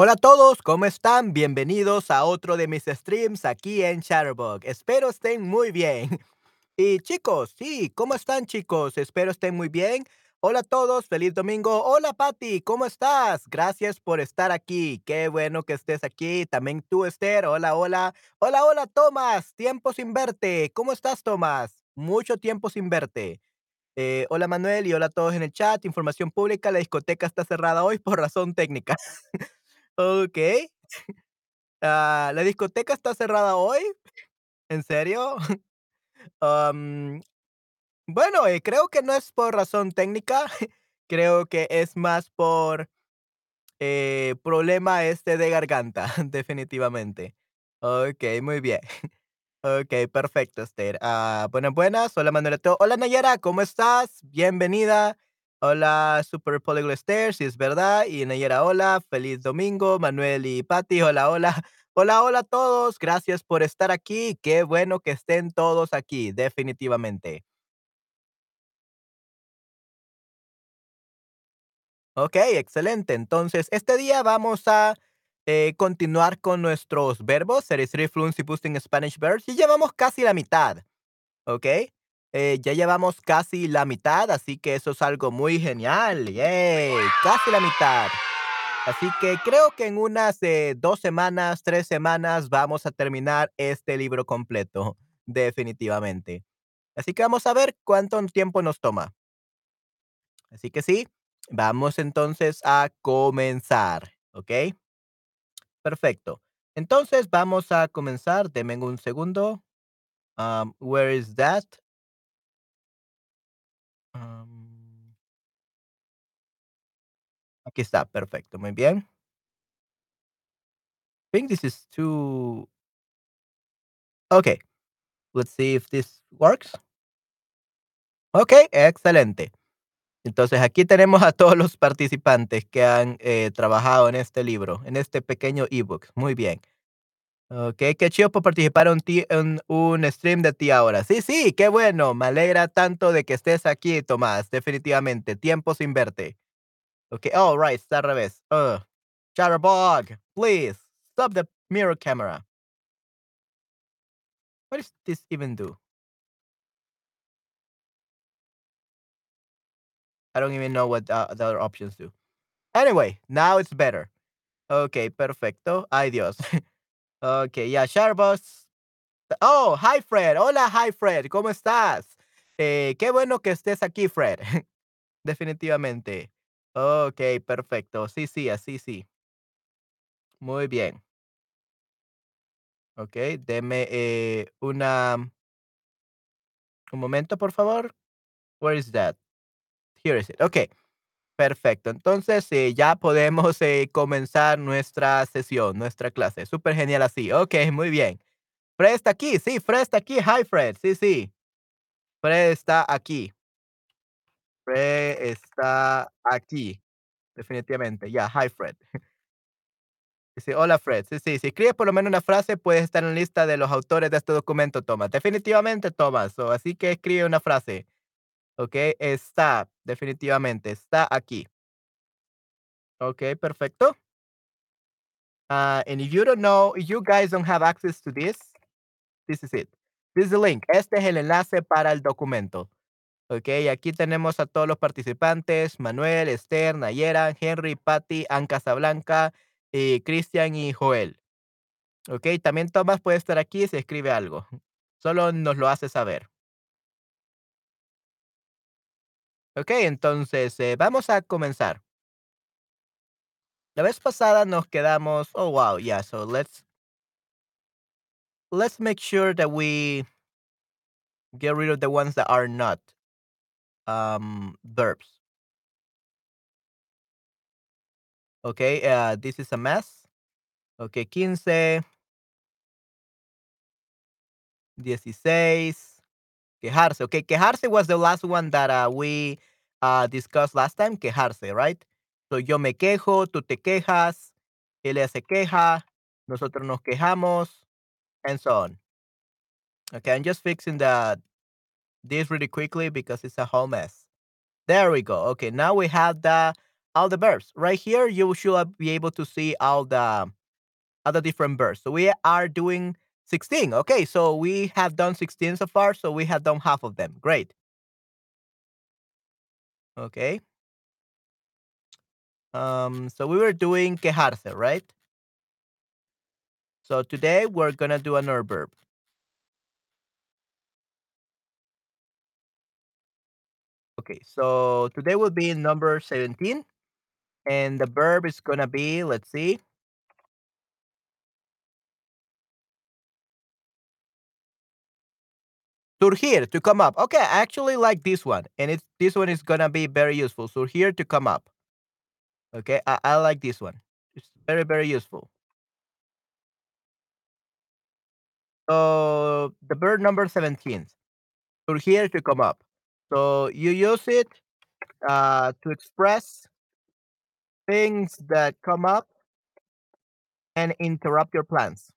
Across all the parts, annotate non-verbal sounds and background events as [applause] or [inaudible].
Hola a todos, ¿cómo están? Bienvenidos a otro de mis streams aquí en Chatterbug. Espero estén muy bien. Y chicos, sí, ¿cómo están chicos? Espero estén muy bien. Hola a todos, feliz domingo. Hola Patti, ¿cómo estás? Gracias por estar aquí. Qué bueno que estés aquí. También tú, Esther. Hola, hola. Hola, hola, Tomás. Tiempo sin verte. ¿Cómo estás, Tomás? Mucho tiempo sin verte. Eh, hola Manuel y hola a todos en el chat. Información pública, la discoteca está cerrada hoy por razón técnica. [laughs] Okey. Ah, ¿la discoteca está cerrada hoy? ¿En serio? [laughs] Bueno, eh, creo que no es por razón técnica, [laughs] creo que es más por, eh, problema, este, de garganta, [laughs] definitivamente. Okey, muy bien. Okey, perfecto, Esther. Ah, buenas, buenas. Hola, Manuelito. Hola, Nayara, ¿cómo estás? Bienvenida. Hola, Super Polyglot si es verdad. Y Nayara, hola, feliz domingo. Manuel y Patty, hola, hola. [laughs] Hola, hola a todos. Gracias por estar aquí. Qué bueno que estén todos aquí, definitivamente. Okey, excelente. Entonces, este día vamos a, eh, continuar con nuestros verbos, series Fluency Boosting Spanish Verbs, y llevamos casi la mitad, ¿okey? Eh, ya llevamos casi la mitad, así que eso es algo muy genial, ¡yay! Casi la mitad. Así que creo que en unas, eh, 2 semanas, 3 semanas vamos a terminar este libro completo, definitivamente. Así que vamos a ver cuánto tiempo nos toma. Así que sí, vamos entonces a comenzar, ¿okey? Perfecto. Entonces, vamos a comenzar, denme un segundo. Am, where is that? Aquí está, perfecto, muy bien. Think this is too Okey. Let's see if this works. Okey, excelente. Entonces, aquí tenemos a todos los participantes que han, eh, trabajado en este libro, en este pequeño ebook. Muy bien. Okey, qué chido por participar en ti en un stream de ti ahora. Sí, sí, qué bueno. Me alegra tanto de que estés aquí, Tomás, definitivamente, tiempo sin verte. Okey, oh, right. Ugh. Chatterbug, please stop the mirror camera. What does this even do? I don't even know what, uh, the other options do. Anyway, now it's better. Okay, perfecto. Ay, Dios. [laughs] Okey, ya, Chatterbug Oh, hi, Fred. Hola, hi, Fred, ¿cómo estás? Eh, qué bueno que estés aquí, Fred. [laughs] Definitivamente. Okey, perfecto. Sí, sí, así sí. Muy bien. Okey, deme, eh, una un momento, por favor. Where is that? Here is it. Okey, perfecto. Entonces, eh, ya podemos, eh, comenzar nuestra sesión, nuestra clase. Supergenial así. Okey, muy bien. Fred está aquí. Sí, Fred está aquí. Hi, Fred. Sí, sí. Fred está aquí. Fred está aquí. Definitivamente. Ya, hi, Fred. Dice: "Hola, Fred". Sí, sí, si escribes por lo menos una frase, puedes estar en la lista de los autores de este documento, Tomás. Definitivamente, Tomás. So, así que escribe una frase. Okey, está, definitivamente, está aquí. Okey, perfecto. Ah, and if you don't know, if you guys don't have access to this, this is it. This is the link. Este es el enlace para el documento. Okey, aquí tenemos a todos los participantes: Manuel, Esther, Nayera, Henry, Patty, Ann Casablanca, y Cristian y Joel. Okey, también Tomás puede estar aquí si escribe algo. Solo nos lo hace saber. Okey, entonces, eh, vamos a comenzar. La vez pasada nos quedamos oh, wow, yeah, so let's let's make sure that we get rid of the ones that are not, um, verbs. Okay, ah, this is a mess. Okey, 15 16. Quejarse. Okay, quejarse was the last one that, uh, we, uh, discussed last time. Quejarse, right? So, yo me quejo, tú te quejas, él se queja, nosotros nos quejamos, and so on. Okay, I'm just fixing the this really quickly because it's a whole mess. There we go. Okay, now we have the, all the verbs. Right here, you should be able to see all the all the different verbs. So we are doing 16. Okay, so we have done 16 so far, so we have done half of them. Great. Okay. Um, so we were doing quejarse, right? So today we're gonna do another verb. Okay, so today will be number 17. And the verb is gonna be, let's see. Surgir, to come up. Okay, I actually like this one. And it's this one is gonna be very useful. Surgir to come up. Okay, I, I like this one. It's very, very useful. So the verb number 17. Surgir to come up. So you use it uh, to express things that come up and interrupt your plans.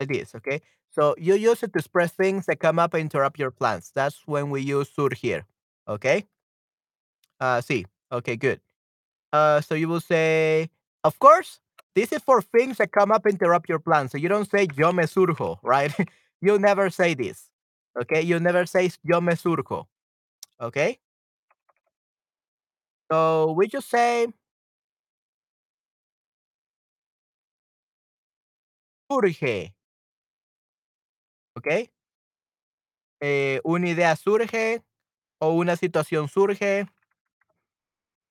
Like this, okay? So you use it to express things that come up and interrupt your plans. That's when we use surgir. Okay? Uh see. Okay, good. Uh so you will say, of course, this is for things that come up and interrupt your plans. So you don't say yo me surjo, [laughs] right? you never say this. Okay? You never say yo me surjo. Okay? So we just say surge. Okay? Eh, una idea surge o una situación surge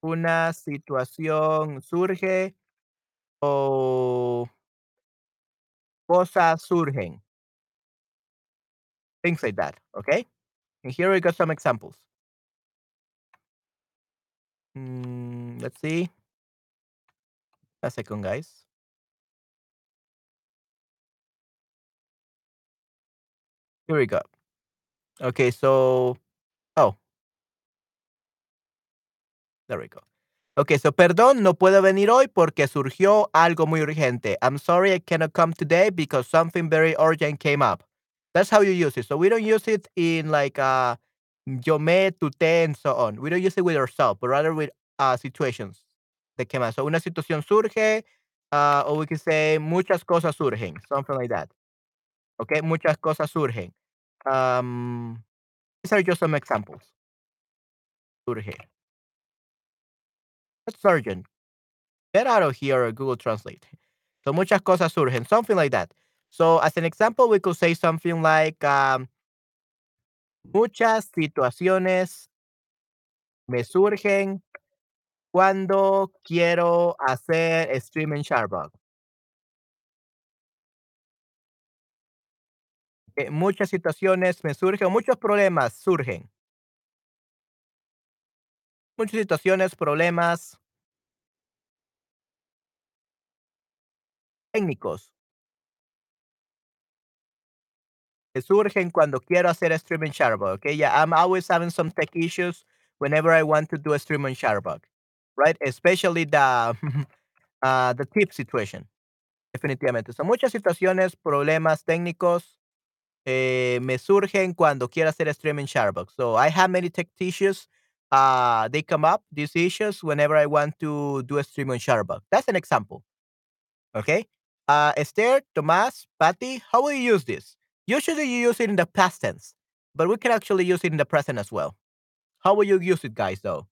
una situación surge o cosas surgen. Things like that, okay? And here we got some examples. Mm, let's see. A second, guys. Here we go. Okay, so oh. There we go. Okay, so perdón, no puedo venir hoy porque surgió algo muy urgente. I'm sorry I cannot come today because something very urgent came up. That's how you use it. So we don't use it in like uh yo me, tu te, and so on. We don't use it with ourselves, but rather with uh situations that came up. So una situación surge, uh, or we can say muchas cosas surgen, something like that. Okay, muchas cosas surgen. Um, these are just some examples. Surge. That's urgent. Get out of here, Google Translate. So muchas cosas surgen, something like that. So as an example, we could say something like um, muchas situaciones me surgen cuando quiero hacer stream en. Eh, muchas situaciones me surgen, muchos problemas surgen. Muchas situaciones, problemas técnicos surgen cuando quiero hacer stream en Sharbug. Okay, yeah, I'm always having some tech issues whenever I want to do a stream on Sharbug, right? Especially the [laughs] uh, the tip situation. Definitivamente. Son muchas situaciones, problemas técnicos eh, me surgen cuando quiero hacer stream en Sharbug. So I have many tech issues. Uh, they come up, these issues, whenever I want to do a stream on Sharbug. That's an example. Okay. Uh, Esther, Tomas, Patty, how will you use this? Usually you use it in the past tense, but we can actually use it in the present as well. How will you use it, guys, though?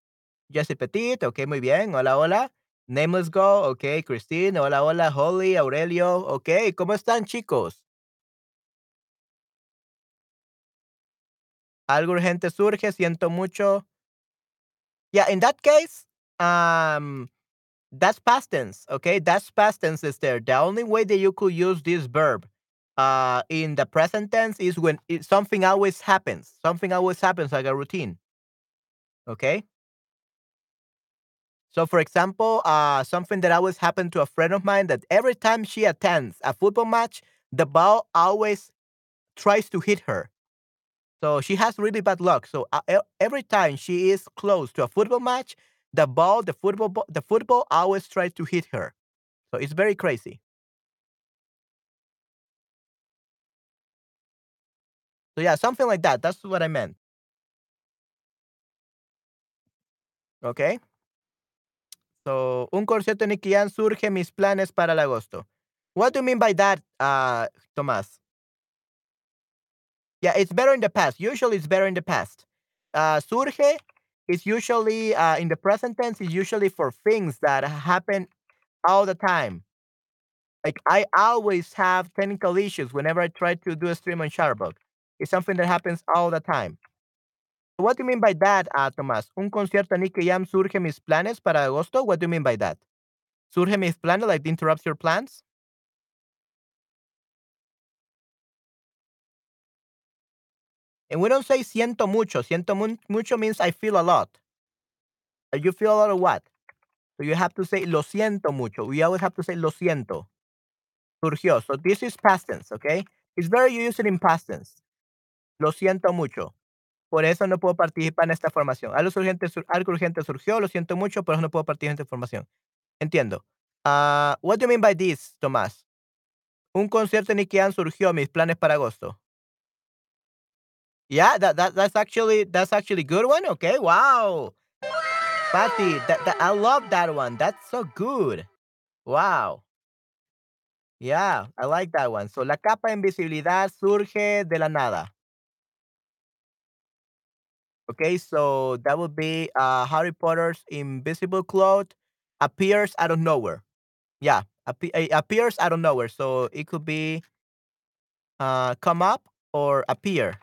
Jesse Petit, okay, muy bien. Hola, hola. Nameless Go, okay. Christine, hola, hola. Holly, Aurelio, okay. ¿Cómo están, chicos? Algo urgente surge, siento mucho. Yeah, in that case, um, that's past tense, okay? That's past tense is there. The only way that you could use this verb uh, in the present tense is when it, something always happens. Something always happens like a routine. Okay? So, for example, uh, something that always happened to a friend of mine that every time she attends a football match, the ball always tries to hit her. So she has really bad luck. So uh, every time she is close to a football match, the ball, the football, the football always tries to hit her. So it's very crazy. So yeah, something like that. That's what I meant. Okay. So, un de Nicky surge mis planes para el agosto. What do you mean by that, uh, Tomás? Yeah, it's better in the past. Usually, it's better in the past. Uh, surge is usually uh, in the present tense. Is usually for things that happen all the time. Like I always have technical issues whenever I try to do a stream on Chatterbug. It's something that happens all the time. What do you mean by that, uh, Tomás? Un concierto de Nicky Jam surge mis planes para agosto. What do you mean by that? Surge mis planes, like interrupts your plans? And we don't say siento mucho. Siento mu mucho means I feel a lot. You feel a lot of what? So you have to say lo siento mucho. We always have to say lo siento. Surgió. So this is past tense, okay? It's very used in past tense. Lo siento mucho. Por eso no puedo participar en esta formación. Algo urgente, algo urgente surgió, lo siento mucho, por eso no puedo participar en esta formación. Entiendo. Uh, what do you mean by this, Tomás? Un concierto en Jam surgió, mis planes para agosto. Yeah, that, that that's actually that's actually good one. Okay, wow. Patty, that, that, I love that one. That's so good. Wow. Yeah, I like that one. So la capa de invisibilidad surge de la nada. Okay, so that would be uh, Harry Potter's invisible cloth appears out of nowhere. Yeah, appe- appears out of nowhere. So it could be uh, come up or appear.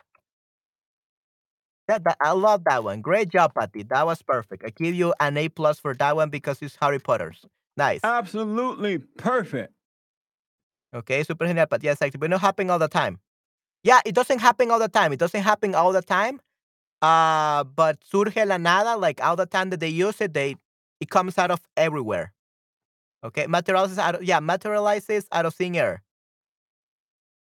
Yeah, that, I love that one. Great job, Patty. That was perfect. I give you an A plus for that one because it's Harry Potter's. Nice. Absolutely perfect. Okay, super genial, but yeah, exactly. But not happen all the time. Yeah, it doesn't happen all the time. It doesn't happen all the time. Uh, but surge la nada, like all the time that they use it, they it comes out of everywhere. Okay, materializes out of, yeah, materializes out of thin air.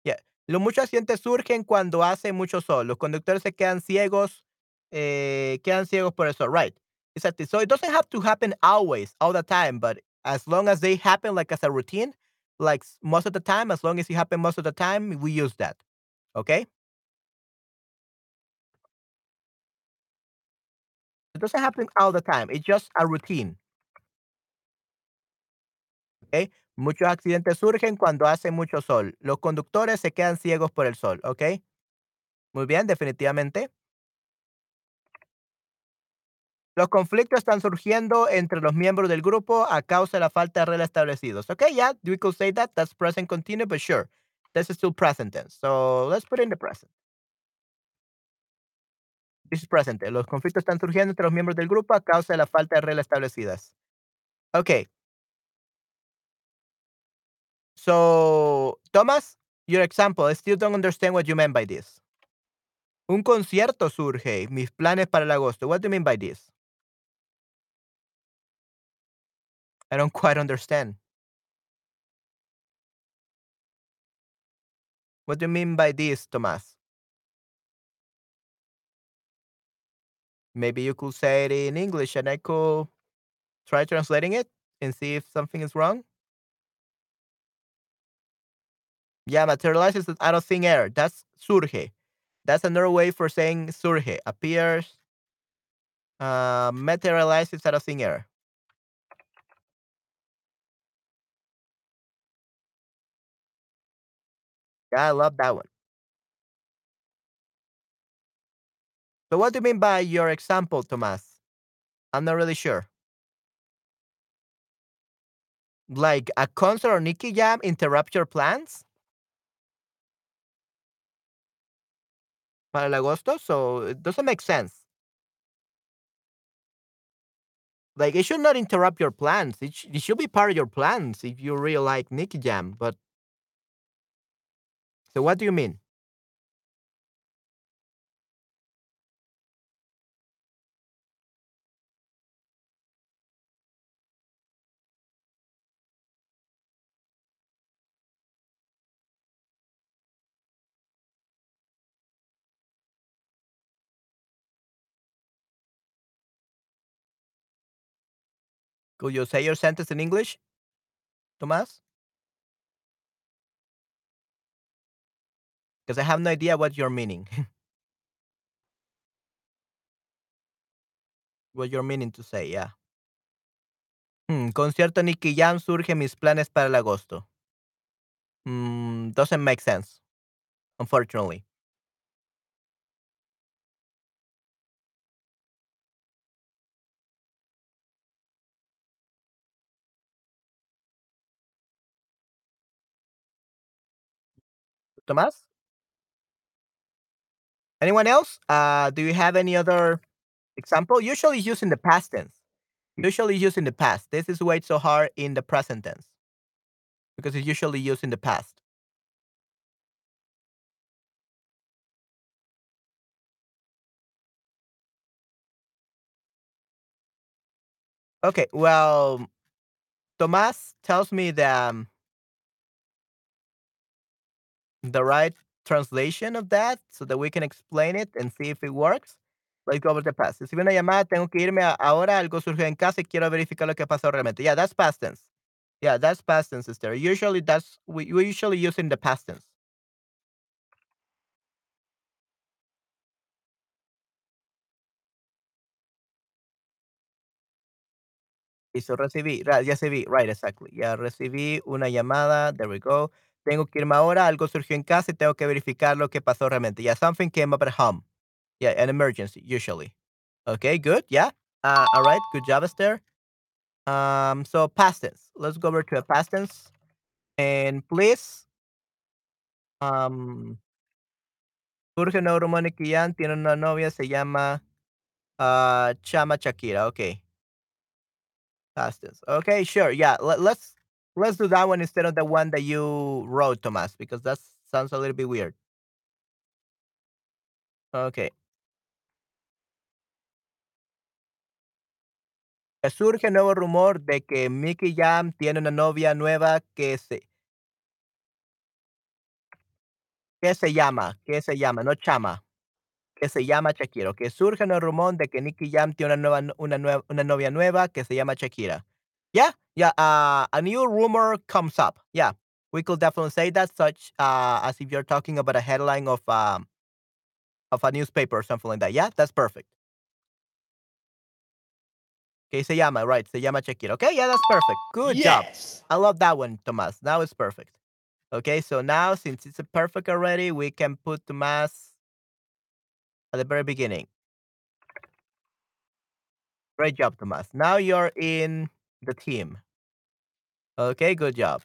Yeah. Los muchos accidentes surgen cuando hace mucho sol. Los conductores se quedan ciegos, eh, quedan ciegos por eso. Right. Exactly. So it doesn't have to happen always, all the time, but as long as they happen like as a routine, like most of the time, as long as it happen most of the time, we use that. Okay? It doesn't happen all the time. It's just a routine. Okay? Muchos accidentes surgen cuando hace mucho sol. Los conductores se quedan ciegos por el sol. ¿Ok? Muy bien, definitivamente. Los conflictos están surgiendo entre los miembros del grupo a causa de la falta de reglas establecidos. Okay, yeah, we could say that. That's present continuous, but sure. This is still present tense. So let's put in the present. This is present. Los conflictos están surgiendo entre los miembros del grupo a causa de la falta de reglas establecidas. Okay. So, Thomas, your example, I still don't understand what you meant by this. Un concierto surge, mis planes para el agosto. What do you mean by this? I don't [laughs] quite understand. What do you mean by this, Thomas? Maybe you could say it in English and I could try translating it and see if something is wrong. Yeah, materializes out of thin air. That's surge. That's another way for saying surge. Appears, uh, materializes out of thin air. Yeah, I love that one. So what do you mean by your example, Tomas? I'm not really sure. Like a concert or Nicky Jam interrupt your plans? Para el agosto, so it doesn't make sense. Like it should not interrupt your plans. It, sh- it should be part of your plans if you really like Nicky Jam. But so what do you mean? Could you say your sentence in English, Tomas? Because I have no idea what you're meaning. [laughs] what you're meaning to say, yeah. Mm, concierto Nicky Jam surge mis planes para el agosto. Mm, doesn't make sense, unfortunately. Tomás? Anyone else? Uh, do you have any other example? Usually used in the past tense. Usually used in the past. This is why it's so hard in the present tense because it's usually used in the past. Okay, well, Tomas tells me that um, the right translation of that so that we can explain it and see if it works. Let's go over the past. Recibí una llamada, tengo que irme ahora, algo surgió en casa y quiero verificar lo que pasó realmente. Yeah, that's past tense. Yeah, that's past tense, sister. Usually that's we, we usually use in the past tense. Listo, recibí, ya recibí, right, exactly. Ya recibí una llamada, there we go. Tengo que irme ahora, algo surgió en casa y tengo que verificar lo que pasó realmente. Yeah, something came up at home. Yeah, an emergency, usually. Okay, good, yeah. Uh, all right, good job, Esther. Um, so past tense. Let's go over to a past tense. And please, um, surge un nuevo rumor de que Ian tiene una novia, se llama uh, Chama Shakira. Okay, past tense. Okay, sure, yeah. Let, let's do that one instead of the one that you wrote, Thomas, because that sounds a little bit weird. Okay. Surge nuevo rumor de que Mickey Jam tiene una novia nueva que se que se llama, que se llama, no Chama. que se llama Shakira, que surge el rumor de que Nicky Jam tiene una nueva una nueva una novia nueva que se llama Shakira. Yeah, yeah, uh, a new rumor comes up. Yeah, we could definitely say that, such uh, as if you're talking about a headline of um of a newspaper or something like that. Yeah, that's perfect. Okay, se llama, right? Se llama Shakira. Okay, yeah, that's perfect. Good job. I love that one, Tomas. Now it's perfect. Okay, so now since it's a perfect already, we can put Tomas at the very beginning. Great job, Tomas. Now you're in the team. Okay, good job.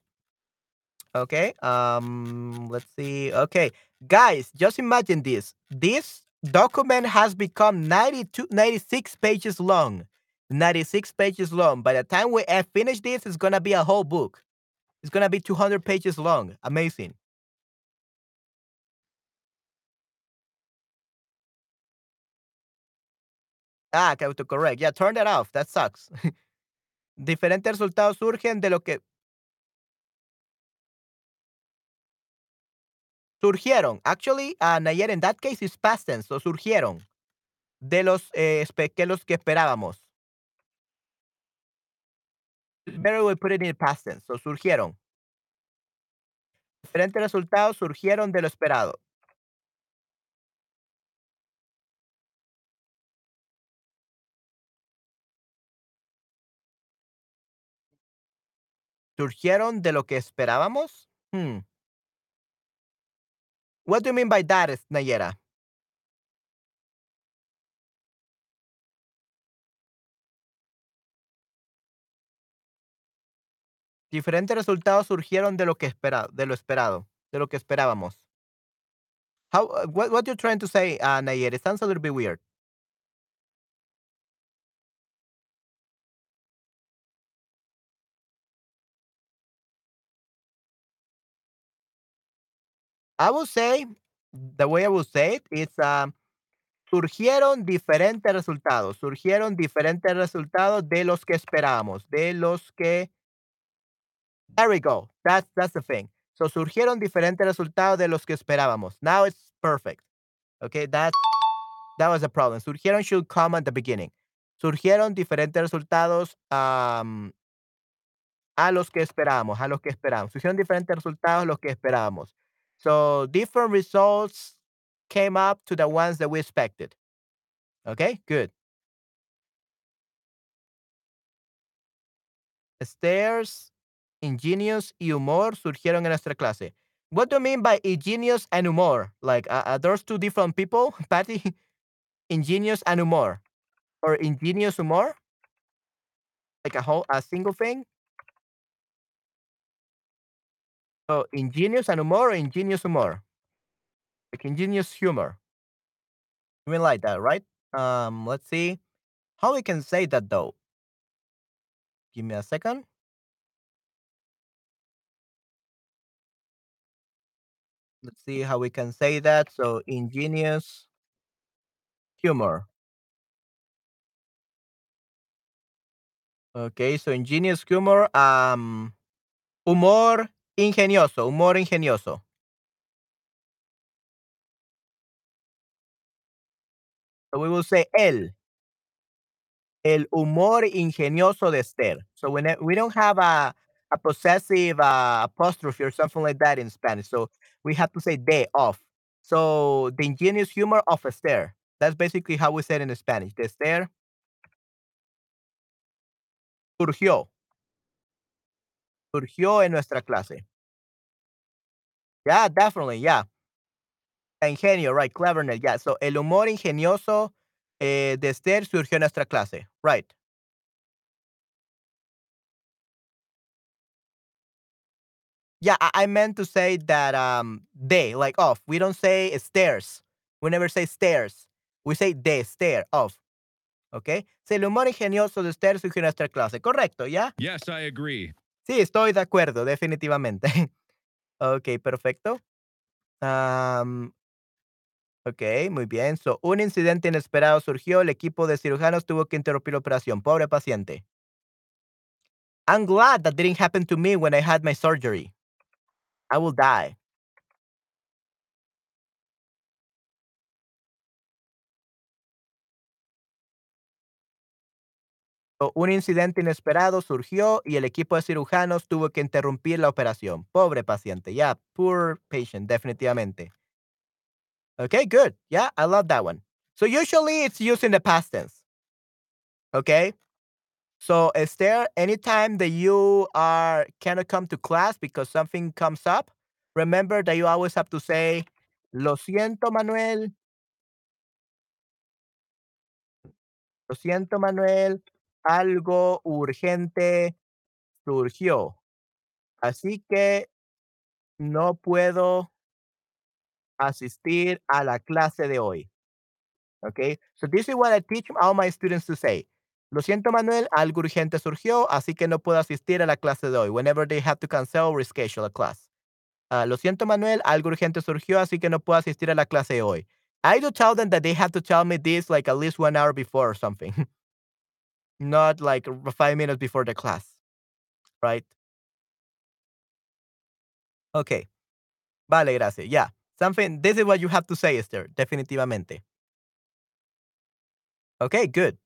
Okay, um, let's see. Okay, guys, just imagine this. This document has become 92, 96 pages long. 96 pages long. By the time we finish this, it's gonna be a whole book. It's gonna be 200 pages long. Amazing. Ah, autocorrect. Yeah, turn that off. That sucks. [laughs] Diferentes resultados surgen de lo que surgieron. Actually, uh, Nayer, in that case, is past tense. Surgieron de los eh, que los que esperábamos. Better we put it in past tense. So surgieron. Diferentes resultados surgieron de lo esperado. Surgieron de lo que esperábamos. Hmm. What do you mean by that, Nayera? Diferentes resultados surgieron de lo que espera, de lo esperado, de lo que esperábamos. How? uh, What? What you're trying to say, uh, Nayera? It sounds a little bit weird. I will say, the way I will say it is, um, surgieron diferentes resultados, surgieron diferentes resultados de los que esperábamos, de los que There we go. That's that's the thing. So surgieron diferentes resultados de los que esperábamos. Now it's perfect. Okay, that that was a problem. Surgieron should come at the beginning. Surgieron diferentes resultados am, a los que esperábamos, a los que esperábamos. Surgieron diferentes resultados a los que esperábamos. So different results came up to the ones that we expected. Okay, good. Stairs, ingenious humor surgieron en nuestra clase. What do you mean by ingenious and humor? Like, uh, are those two different people, [laughs] Patty? ingenious and humor. Or ingenious humor? Like a whole, a single thing? So, ingenious and humor or ingenious humor? Like ingenious humor. You mean like that, right? Um, let's see how we can say that though. Give me a second. Let's see how we can say that. So, ingenious humor. Okay, so ingenious humor, um, humor ingenioso, humor ingenioso. So we will say el. El humor ingenioso de Esther. So when it, we don't have a, a possessive uh, apostrophe or something like that in Spanish. So we have to say de of. So the ingenious humor of Esther. That's basically how we say it in Spanish. De Esther surgió. Surgió en nuestra clase. Yeah, definitely. Yeah. Ingenio, right. Cleverness. Yeah. So el humor ingenioso eh, de Esther surgió en nuestra clase. Right. Yeah, I, meant to say that um they like off. We don't say stairs. We never say stairs. We say de stair off. Okay? So, el humor ingenioso de Esther surgió en nuestra clase. Correcto, yeah? Yes, I agree. Sí, estoy de acuerdo, definitivamente. [laughs] ok, perfecto. Am, ok, muy bien. So, un incidente inesperado surgió. El equipo de cirujanos tuvo que interrumpir la operación. Pobre paciente. I'm glad that didn't happen to me when I had my surgery. I will die. Un incidente inesperado surgió y el equipo de cirujanos tuvo que interrumpir la operación. Pobre paciente. Yeah, poor patient, definitivamente. Okay, good. Yeah, I love that one. So usually it's used in the past tense. Okay. So is there that you are cannot come to class because something comes up? Remember that you always have to say, "Lo siento, Manuel. Lo siento, Manuel. Algo urgente surgió. Así que no puedo asistir a la clase de hoy." Okay. So this is what I teach all my students to say. Lo siento, Manuel, algo urgente surgió, así que no puedo asistir a la clase de hoy. Whenever they have to cancel or reschedule a class. Ah, lo siento, Manuel, algo urgente surgió, así que no puedo asistir a la clase de hoy. I do tell them that they have to tell me this like at least one hour before or something. [laughs] Not like five minutes before the class. Right? Okay. Vale, gracias. Yeah. Something, this is what you have to say, Esther. Definitivamente. Okay, good.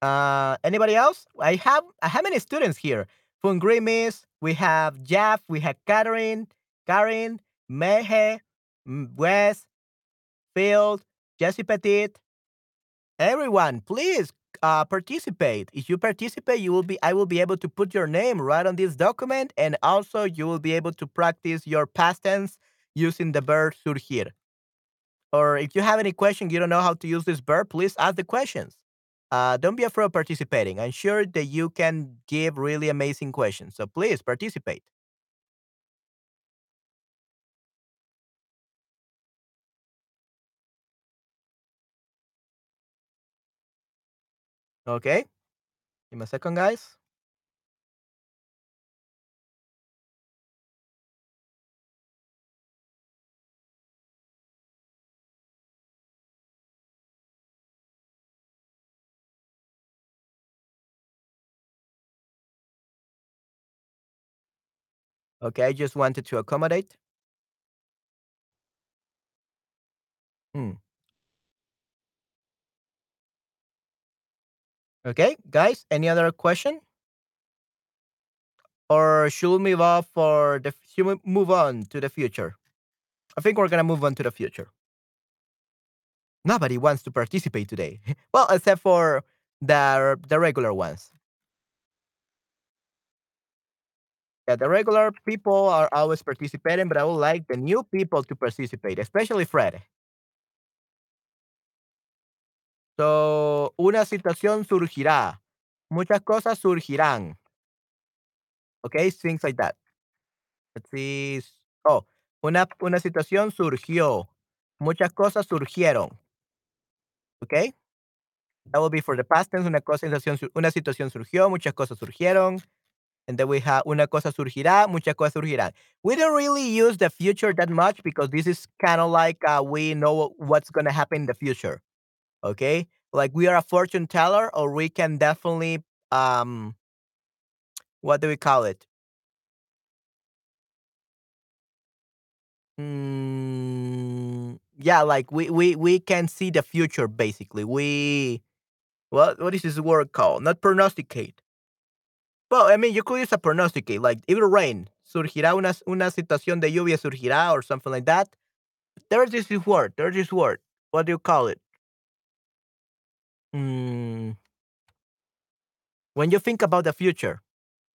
Uh, anybody else? I have I have many students here. Grimace, we have Jeff, we have Catherine, Karen, Mehe, Wes, Field, Jesse Petit. Everyone, please uh, participate. If you participate, you will be I will be able to put your name right on this document, and also you will be able to practice your past tense using the verb surgir. Or if you have any question, you don't know how to use this verb, please ask the questions. Uh, don't be afraid of participating. I'm sure that you can give really amazing questions. So please participate. Okay. Give me a second, guys. Okay, I just wanted to accommodate. Hmm. Okay, guys, any other question? Or should we move off for the should we move on to the future? I think we're gonna move on to the future. Nobody wants to participate today. [laughs] well, except for the the regular ones. Yeah, the regular people are always participating, but I would like the new people to participate, especially Fred. So, una situación surgirá. Muchas cosas surgirán. Okay, things like that. Let's see. Oh, una, una situación surgió. Muchas cosas surgieron. Okay? That will be for the past tense. Una, cosa, una situación surgió, muchas cosas surgieron. And then we have una cosa surgirá, muchas cosas surgirán. We don't really use the future that much because this is kind of like uh, we know what's going to happen in the future. Okay? Like we are a fortune teller, or we can definitely, um, what do we call it? Mm, yeah, like we, we, we can see the future basically. We, what, what is this word called? Not prognosticate. Well, I mean, you could use a pronosticate, like it will rain. Surgirá una, una situación de lluvia, surgirá, or something like that. There's this word. There's this word. What do you call it? Mm, when you think about the future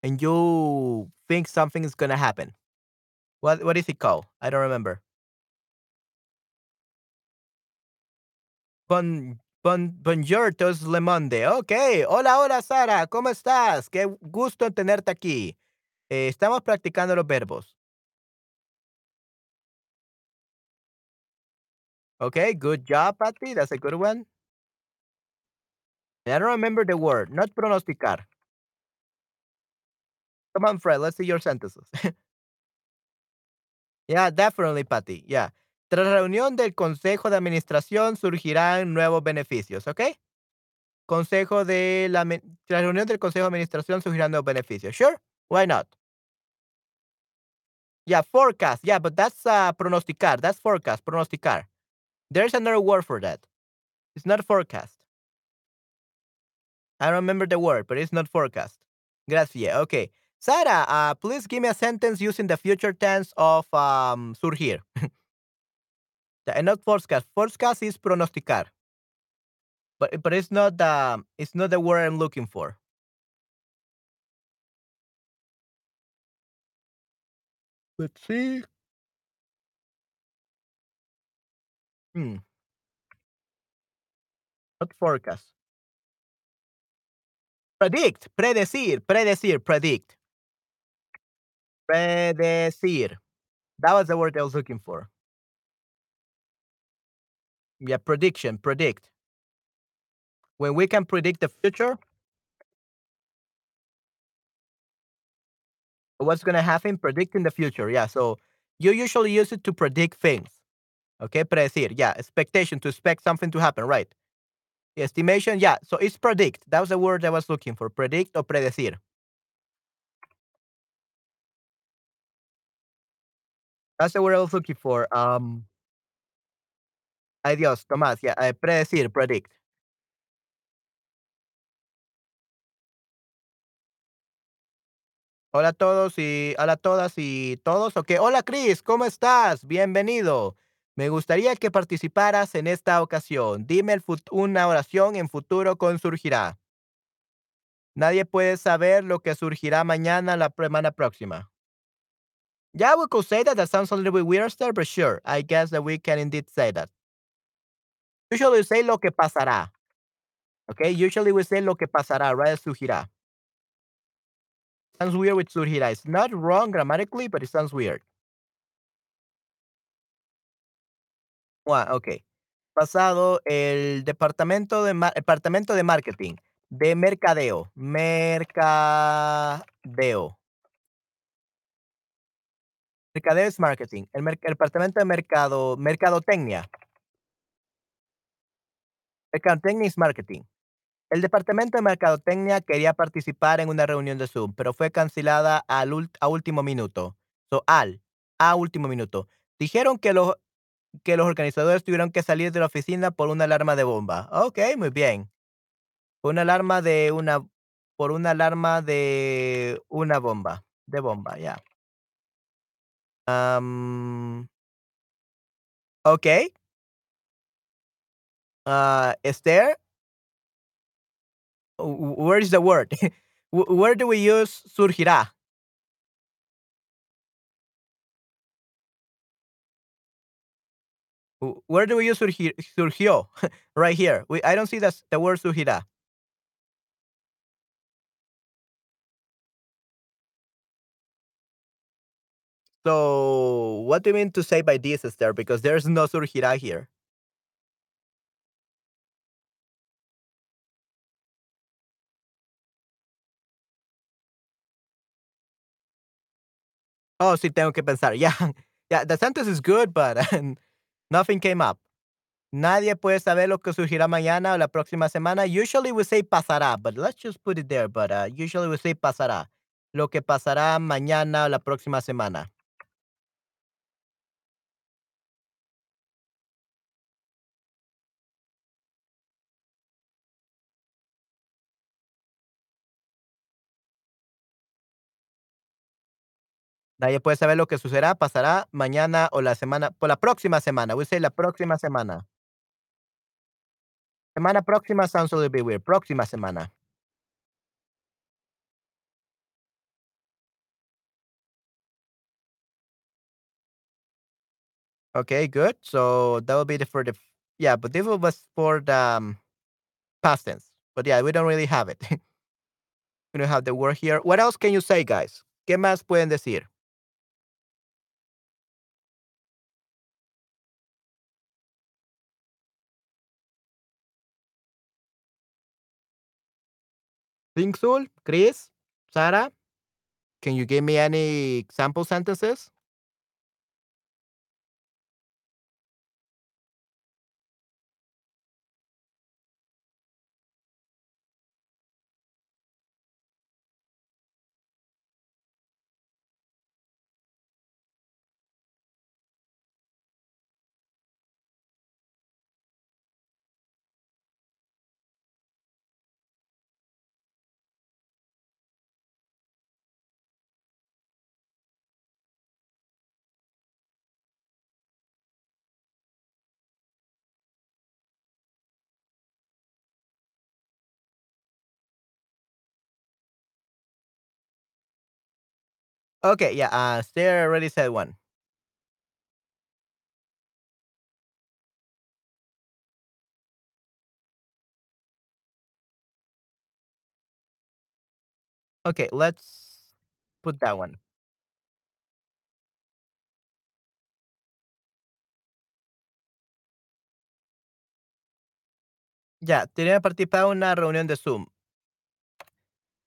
and you think something is to happen, what, what is it called? I don't remember. Bon, bon, le monde. Ok. Hola, hola, Sara. ¿Cómo estás? Qué gusto tenerte aquí. Eh, estamos practicando los verbos. Okay, good job, Patty. That's a good one. I don't remember the word. Not pronosticar. Come on, Fred. Let's see your sentences. [laughs] yeah, definitely, Patty. Yeah. Tras reunión del Consejo de Administración surgirán nuevos beneficios, ¿ok? Consejo de la, tras reunión del Consejo de Administración surgirán nuevos beneficios. Sure, why not? Yeah, forecast. Yeah, but that's uh, pronosticar. That's forecast, pronosticar. There's another word for that. It's not forecast. I remember the word, but it's not forecast. Gracias. Okay. Sarah, uh, please give me a sentence using the future tense of um, surgir. [laughs] and not forecast. Forecast is pronosticar. But but it's not the it's not the word I'm looking for. Let's see. Hmm. Not forecast. Predict, predecir, predecir, predict. Predecir. That was the word I was looking for. Yeah, prediction, predict. When we can predict the future, what's going to happen, predicting the future. Yeah, so you usually use it to predict things. Okay, predecir. Yeah, expectation, to expect something to happen, right? Estimation, yeah. So it's predict. That was the word I was looking for. Predict or predecir. That's the word I was looking for. Um, adiós, Tomás. Yeah, uh, predecir, predict. Hola a todos y hola a todas y todos. Ok, hola Chris, ¿cómo estás? Bienvenido. Me gustaría que participaras en esta ocasión. Dime una oración en futuro con surgirá. Nadie puede saber lo que surgirá mañana la semana próxima. Yeah, we could say that. That sounds a little bit weird, sir, but sure. I guess that we can indeed say that. Usually we say lo que pasará. Okay, usually we say lo que pasará, right? Surgirá. Sounds weird with surgirá. It's not wrong grammatically, but it sounds weird. Wow, ok. Pasado, el departamento de, departamento de marketing, de mercadeo, mercadeo. Mercadeo es marketing. El, departamento de mercado, mercadotecnia. Mercadotecnia es marketing. El departamento de mercadotecnia quería participar en una reunión de Zoom, pero fue cancelada al a último minuto. So, al, a último minuto. Dijeron que los que los organizadores tuvieron que salir de la oficina por una alarma de bomba. Ok, muy bien. Una alarma de una, por una alarma de una bomba, de bomba, ya. Um, ok. Uh, Esther, where is the word? [laughs] Where do we use surgirá? Where do we use surgi- surgió? [laughs] right here. We, I don't see the, the word surgirá. So, what do you mean to say by this, Esther? Because there's no surgirá here. Oh, sí, tengo que pensar. [laughs] Yeah, yeah. The sentence is good, but [laughs] nothing came up. Nadie puede saber lo que surgirá mañana o la próxima semana. Usually we say pasará, but let's just put it there. But uh, usually we say pasará. Lo que pasará mañana o la próxima semana. Nadie puede saber lo que sucederá, pasará mañana o la semana, por la próxima semana. We say la próxima semana. Semana próxima sounds a little bit weird. Próxima semana. Okay, good. So that will be the for the yeah, but this was for the um, past tense. But yeah, we don't really have it. [laughs] we don't have the word here. What else can you say, guys? ¿Qué más pueden decir? Sul, Chris, Sarah, can you give me any example sentences? Okay, yeah, uh, Sarah already said one. Okay, let's put that one. Ya, tenía participado en una reunión de Zoom,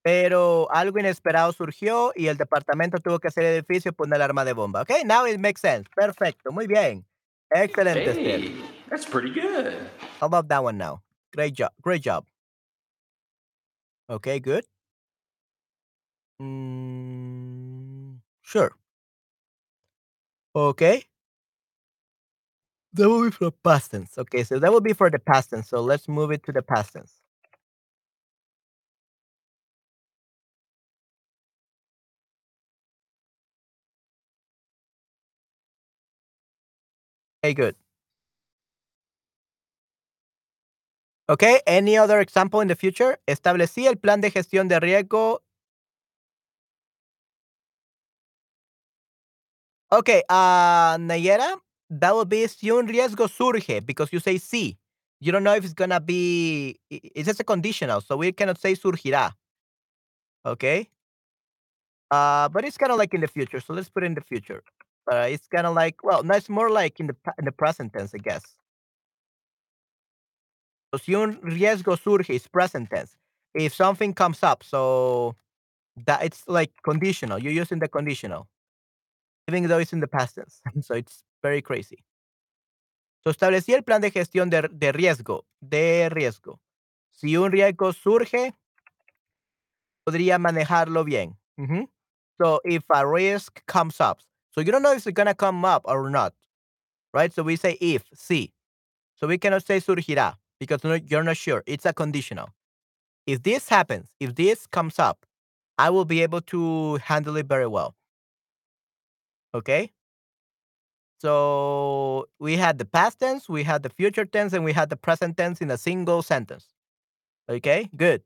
pero algo inesperado surgió y el departamento tuvo que hacer el edificio y poner alarma de bomba. Okay, now it makes sense. Perfecto, muy bien. Excelente, that's pretty good. How about that one now? Great job. Great job. Okay, good. Mm, sure. Okay. That will be for past tense. Okay, so that will be for the past tense. So let's move it to the past tense. Okay, good. Okay, any other example in the future? Establecí el plan de gestión de riesgo. Okay, uh, Nayera, that will be si un riesgo surge because you say sí. You don't know if it's gonna be. It's just a conditional, so we cannot say surgirá. Okay. Uh, but it's kind of like in the future, so let's put it in the future. Uh, it's kind of like well, no, it's more like in the in the present tense, I guess. So si un riesgo surge is present tense. If something comes up, so that it's like conditional. You're using the conditional, even though it's in the past tense. [laughs] so it's very crazy. So establecí el plan de gestión de, de riesgo, de riesgo. Si un riesgo surge, podría manejarlo bien. Ujú. So if a risk comes up, so you don't know if it's gonna come up or not, right? So we say if, si. So we cannot say surgirá because you're not sure. It's a conditional. If this happens, if this comes up, I will be able to handle it very well. Okay? So we had the past tense, we had the future tense, and we had the present tense in a single sentence. Okay? Good.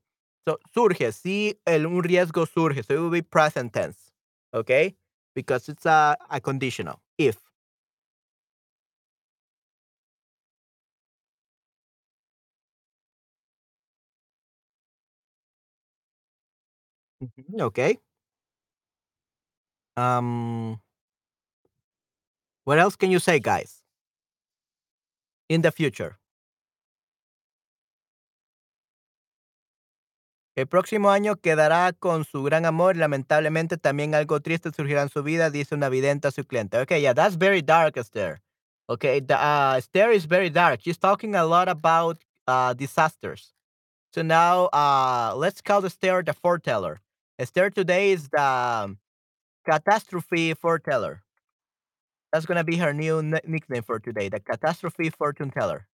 So surge, si el, un riesgo surge, so it will be present tense. Okay? because it's uh, a, a conditional if. Mm-hmm, okay. Um, what else can you say, guys? In the future. El próximo año quedará con su gran amor, lamentablemente también algo triste surgirá en su vida, dice una vidente a su cliente. Okay, yeah, that's very dark, Esther. Okay, the, uh, Esther is very dark. She's talking a lot about uh, disasters. So now uh, let's call the Esther the foreteller. Esther today is the catastrophe foreteller. That's gonna be her new nickname for today, the catastrophe fortune teller.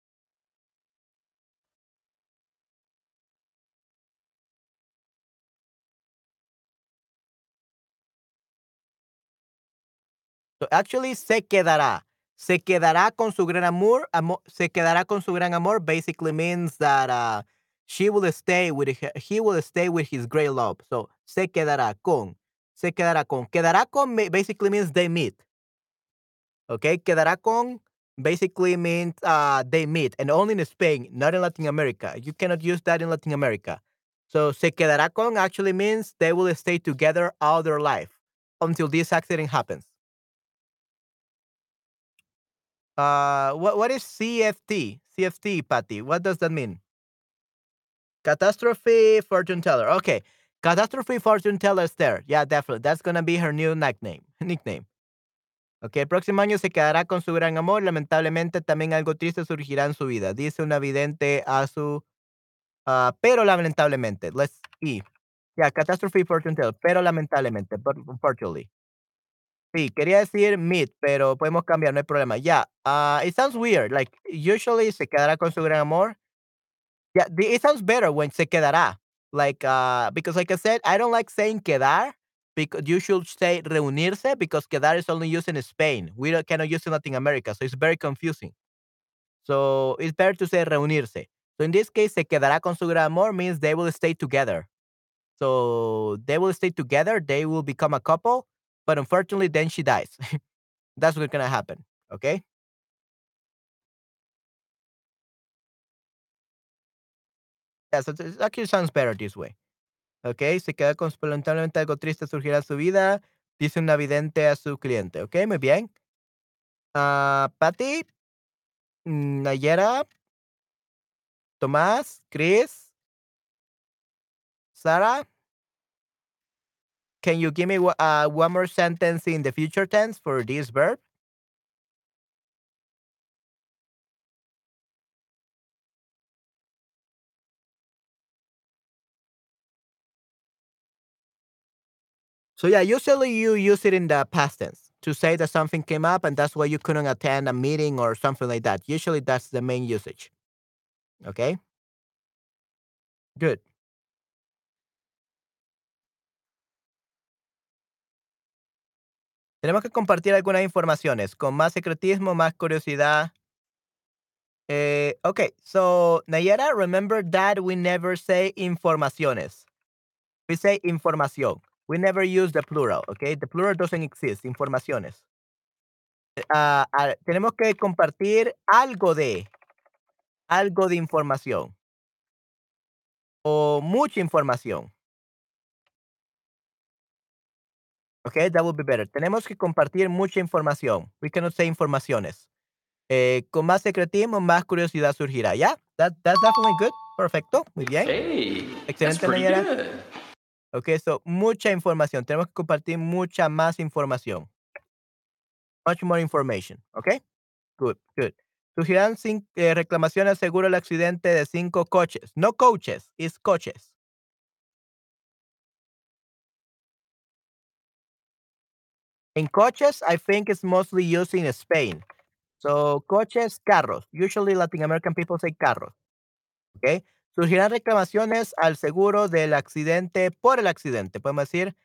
Actually se quedará. Se quedará con su gran amor. amo- se quedará con su gran amor basically means that uh, she will stay with he, he will stay with his great love. So se quedará con. Se quedará con. Quedará con basically means they meet. Okay, quedará con basically means uh, they meet and only in Spain, not in Latin America. You cannot use that in Latin America. So se quedará con actually means they will stay together all their life until this accident happens. Uh, what what is CFT? CFT, Patty. What does that mean? Catastrophe fortune teller. Okay, catastrophe fortune teller there. Yeah, definitely. That's gonna be her new nickname. [laughs] Nickname. Okay, próximo año se quedará con su gran amor. Lamentablemente, también algo triste surgirá en su vida. Dice una vidente a su. ah, pero lamentablemente. Let's see. Yeah, catastrophe fortune teller. Pero lamentablemente. But unfortunately. Sí, quería decir meet, pero podemos cambiar, no hay problema. Yeah, uh, it sounds weird. Like, usually se quedará con su gran amor. Yeah, the, it sounds better when se quedará. Like, uh, because like I said, I don't like saying quedar because you should say reunirse because quedar is only used in Spain. We don't, cannot use it in Latin America, so it's very confusing. So it's better to say reunirse. So in this case, se quedará con su gran amor means they will stay together. So they will stay together, they will become a couple, but unfortunately, then she dies. [laughs] That's what's gonna happen. Okay. Yeah, so it actually sounds better this way. Okay. Se queda con lamentablemente algo triste surgirá su vida. Dice un vidente a su cliente. Ok, muy bien. Ah, Patty, mm, Nayera, Tomás, Chris, Sarah. Can you give me uh, one more sentence in the future tense for this verb? So yeah, usually you use it in the past tense to say that something came up and that's why you couldn't attend a meeting or something like that. Usually that's the main usage. Okay? Good. Tenemos que compartir algunas informaciones con más secretismo, más curiosidad. Eh, okay, so Nayara, remember that we never say informaciones. We say información. We never use the plural, okay? The plural doesn't exist, informaciones. Ah, ah, tenemos que compartir algo de, algo de información. O mucha información. Okay, that would be better. Tenemos que compartir mucha información. We cannot say informaciones. Eh, con más secretismo, más curiosidad surgirá. ¿Ya? That, that's definitely good. Perfecto. Muy bien. Hey, Excelente, Nayara. Ok, so, mucha información. Tenemos que compartir mucha más información. Much more information. Ok? Good, good. Surgirán cin- eh, reclamaciones seguro del accidente de cinco coches. No coaches, es coches. In coches, I think it's mostly used in Spain. So, coches, carros. Usually Latin American people say carros. ¿ok? Surgirán reclamaciones al seguro del accidente por el accidente. Podemos decir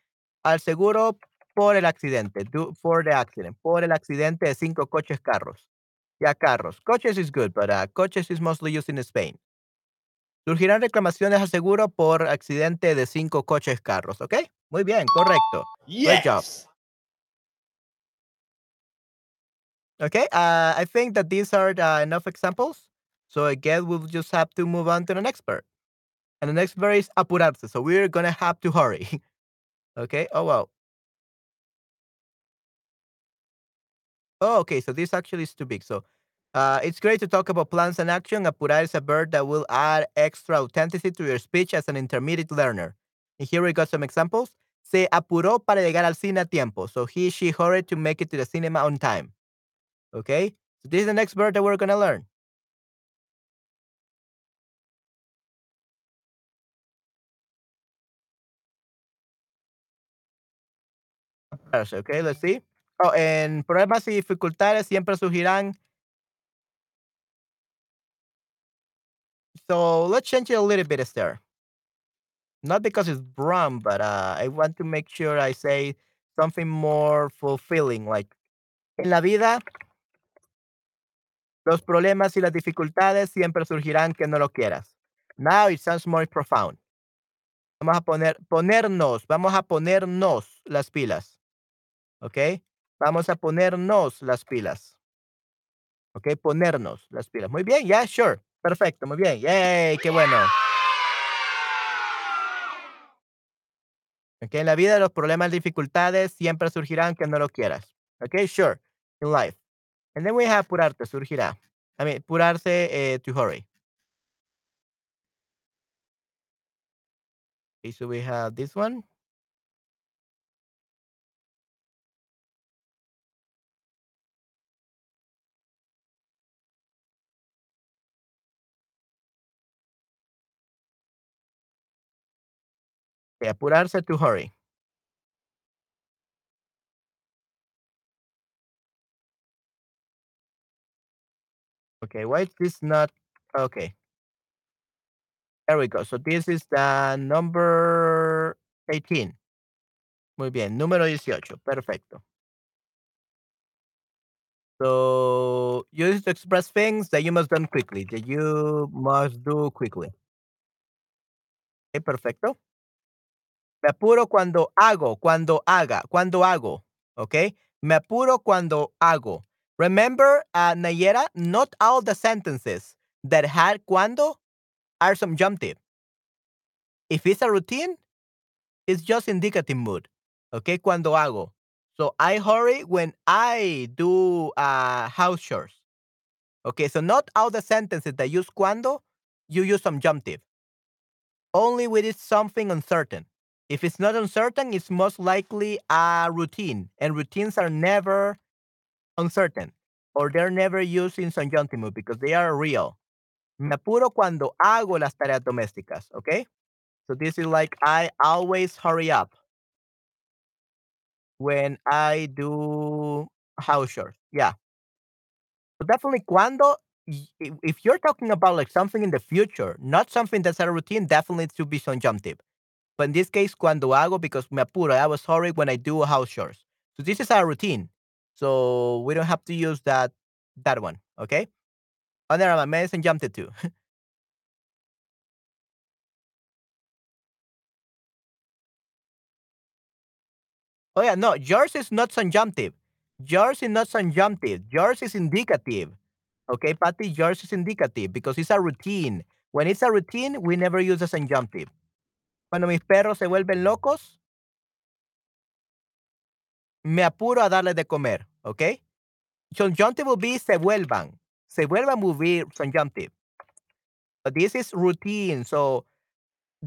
al seguro por el accidente. do- for the accident. Por el accidente de cinco coches, carros. Ya carros. Coches is good, but uh, coches is mostly used in Spain. Surgirán reclamaciones al seguro por accidente de cinco coches, carros. ¿Ok? Muy bien, correcto. Great job. Okay, uh, I think that these are uh, enough examples. So I guess we'll just have to move on to the next part. And the next part is apurarse. So we're going to have to hurry. [laughs] Okay. Oh, wow. Oh, okay. So this actually is too big. So uh, it's great to talk about plans and action. Apurar is a verb that will add extra authenticity to your speech as an intermediate learner. And here we got some examples. Se apuró para llegar al cine a tiempo. So he, she hurried to make it to the cinema on time. Okay. So this is the next verb that we're going to learn. Okay, let's see. Oh, en problemas y dificultades siempre surgirán. So let's change it a little bit, Esther. Not because it's wrong, but uh, I want to make sure I say something more fulfilling. Like, en la vida, los problemas y las dificultades siempre surgirán que no lo quieras. Now it sounds more profound. Vamos a poner, ponernos, vamos a ponernos las pilas. ¿Ok? Vamos a ponernos las pilas. ¿Ok? Ponernos las pilas. Muy bien, yeah, sure. Perfecto, muy bien. Yay, qué bueno. Ok, en la vida los problemas dificultades siempre surgirán que no lo quieras. Ok, sure. In life. And then we have purarte, surgirá. I mean, purarse eh, to hurry. Okay, so we have this one. Okay, apurarse to hurry. Okay, why is this not okay? There we go. So this is the number 18. Muy bien, número 18. Perfecto. So you use to express things that you must do quickly, that you must do quickly. Okay, perfecto. Me apuro cuando hago, cuando haga, cuando hago. Okay? Me apuro cuando hago. Remember, uh, Nayera, not all the sentences that had cuando are subjunctive. If it's a routine, it's just indicative mood. Okay? Cuando hago. So I hurry when I do uh, house chores. Okay, so not all the sentences that use cuando, you use subjunctive. Only when it's something uncertain. If it's not uncertain, it's most likely a routine, and routines are never uncertain, or they're never used in subjunctive because they are real. Me apuro cuando hago las tareas domésticas, okay? So this is like I always hurry up when I do house chores. Yeah. So definitely cuando if you're talking about like something in the future, not something that's a routine, definitely it should be subjunctive. But in this case, cuando hago because me apuro, I was hurry when I do house chores. So this is our routine. So we don't have to use that that one. Okay. Oh no, my medicine jumped it too. [laughs] oh yeah, no, yours is not subjunctive. Yours is not subjunctive. Yours is indicative. Okay, Patty, yours is indicative because it's a routine. When it's a routine, we never use a subjunctive. Cuando mis perros se vuelven locos, me apuro a darles de comer. Okay. Subjunctive will be se vuelvan. Se vuelvan will be subjunctive. But this is routine. So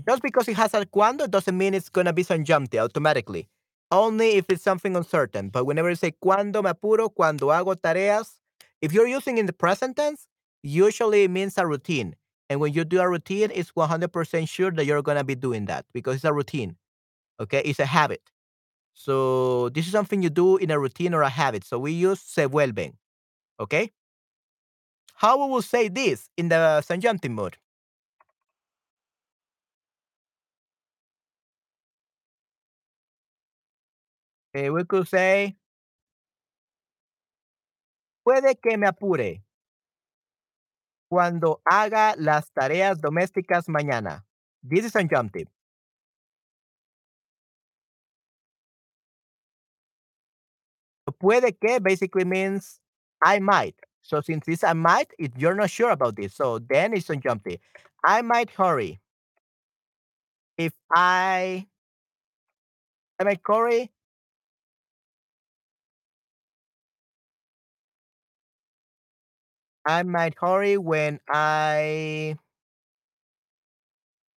just because it has a cuando doesn't mean it's gonna be subjunctive automatically. Only if it's something uncertain. But whenever you say cuando me apuro, cuando hago tareas, if you're using in the present tense, usually it means a routine. And when you do a routine, it's 100% sure that you're gonna be doing that because it's a routine. Okay, it's a habit. So this is something you do in a routine or a habit. So we use se vuelven. Okay. How we will say this in the subjunctive? Okay, we could say puede que me apure cuando haga las tareas domésticas mañana. This is subjunctive. Puede que basically means I might. So since it's I might, it, you're not sure about this. So then it's on jumpy. I might hurry if I I might hurry. I might hurry when I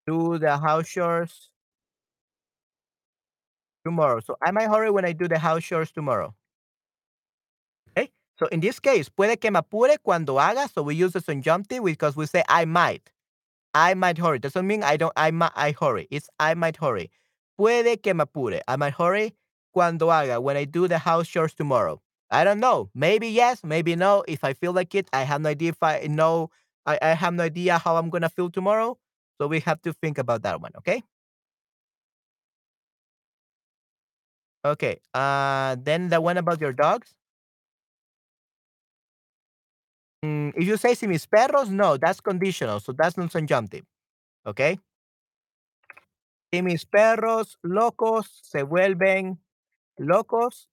do the house chores tomorrow. So I might hurry when I do the house chores tomorrow. So in this case, puede que me apure cuando haga. So we use the subjunctive because we say I might. I might hurry. Doesn't mean I don't. I might. I hurry. It's I might hurry. Puede que me apure. I might hurry cuando haga. When I do the house chores tomorrow. I don't know. Maybe yes. Maybe no. If I feel like it, I have no idea if I know. I, I have no idea how I'm gonna feel tomorrow. So we have to think about that one. Okay. Okay. Uh, then the one about your dogs. Mm, if you say si mis perros, no, that's conditional, so that's not subjunctive. Okay. Si mis perros locos se vuelven locos.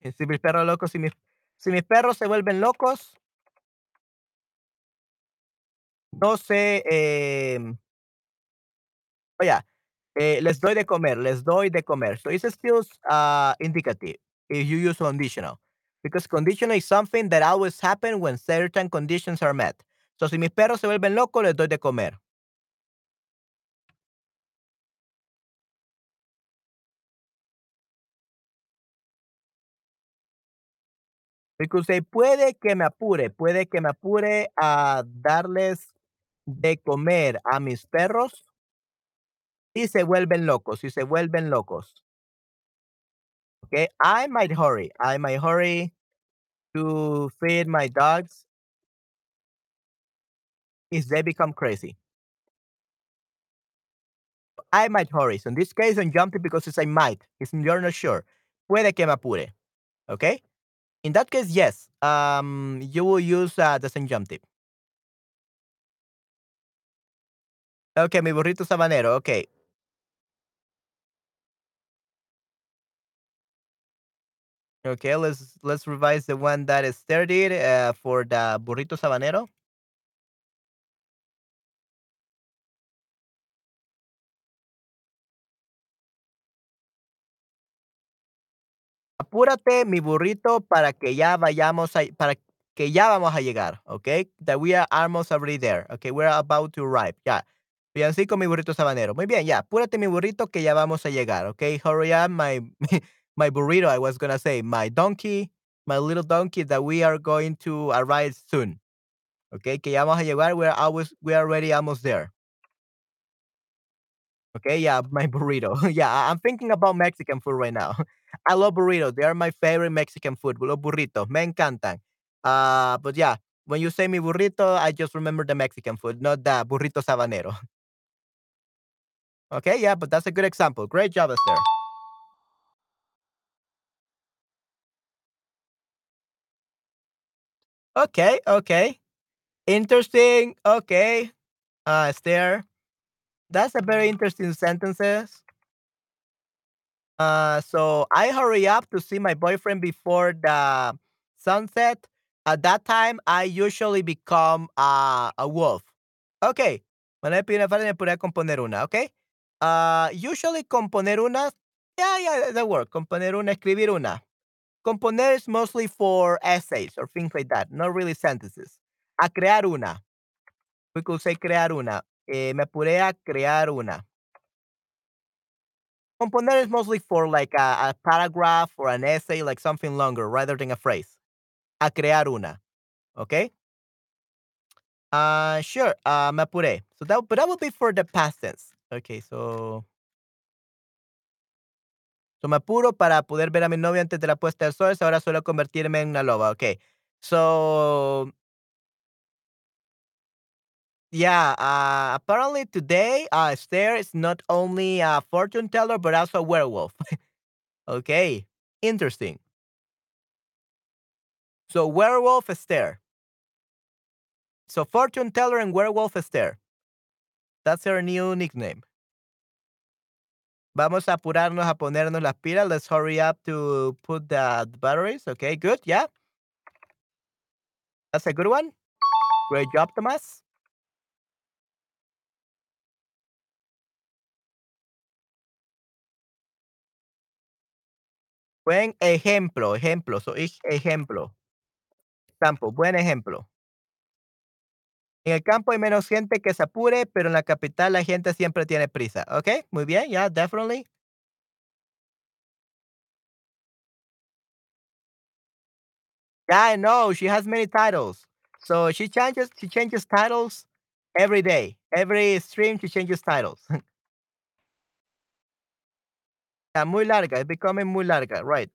eh, Si mis perros locos, si mis, si mis perros se vuelven locos, no sé. em, oh yeah, eh, les doy de comer, les doy de comer. So it's still uh, indicative if you use conditional. Because conditional is something that always happen when certain conditions are met. So si mis perros se vuelven locos, les doy de comer. Because puede que me apure, puede que me apure a darles de comer a mis perros si se vuelven locos, si se vuelven locos. Okay, I might hurry. I might hurry to feed my dogs if they become crazy. I might hurry. So in this case, I'm jumping because it's I might. It's you're not sure. Puede que me apure. Okay. In that case, yes. Um, you will use uh, the subjunctive. Okay, mi burrito sabanero. Okay. Okay, let's let's revise the one that is did uh, for the burrito sabanero. Apúrate, mi burrito, para que ya vayamos a, para que ya vamos a llegar, okay? That we are almost already there, okay? We're about to arrive, ya. Villancico, mi burrito sabanero. Muy bien, ya. Apúrate, mi burrito, que ya vamos a llegar, okay? Hurry up, my [laughs] my burrito. I was gonna say my donkey, my little donkey, that we are going to arrive soon, okay? Que ya vamos a llegar. We're always we are already almost there. Okay, yeah, [laughs] my burrito. [laughs] yeah, I'm thinking about Mexican food right now. [laughs] I love burritos. They are my favorite Mexican food. Los burritos. Me encantan. Uh, but yeah, when you say mi burrito, I just remember the Mexican food, not the burrito sabanero. okay, yeah, but that's a good example. Great job, Esther. Okay, okay. Interesting. Okay. Uh, Esther. That's a very interesting sentences. Uh, so I hurry up to see my boyfriend before the sunset. At that time, I usually become uh, a wolf. Okay. Bueno, primera parte me podría componer una, okay? Uh, usually componer una, yeah, yeah, that work. Componer una, escribir una. Componer is mostly for essays or things like that, not really sentences. A crear una. We could say crear una. Eh, me apuré a crear una. Componer is mostly for like a, a paragraph or an essay, like something longer rather than a phrase. A crear una. Okay? Uh, sure. Uh, me apuré. So that, but that would be for the past tense. Okay, so. So me apuro para poder ver a mi novia antes de la puesta del sol. Ahora suelo convertirme en una loba. Okay. So. Yeah, uh, apparently today, uh, Esther is not only a fortune teller, but also a werewolf. [laughs] okay, interesting. So werewolf Esther. So fortune teller and werewolf Esther. That's her new nickname. Vamos a apurarnos a ponernos las pilas. Let's hurry up to put the batteries. Okay, good. Yeah. That's a good one. Great job, Thomas. Buen ejemplo, ejemplo. So, ejemplo. Campo, buen ejemplo. En el campo hay menos gente que se apure, pero en la capital la gente siempre tiene prisa. Okay, muy bien, yeah, definitely. Yeah, I know. She has many titles. So she changes she changes titles every day. Every stream she changes titles. [laughs] Yeah, muy larga. It's becoming muy larga, right.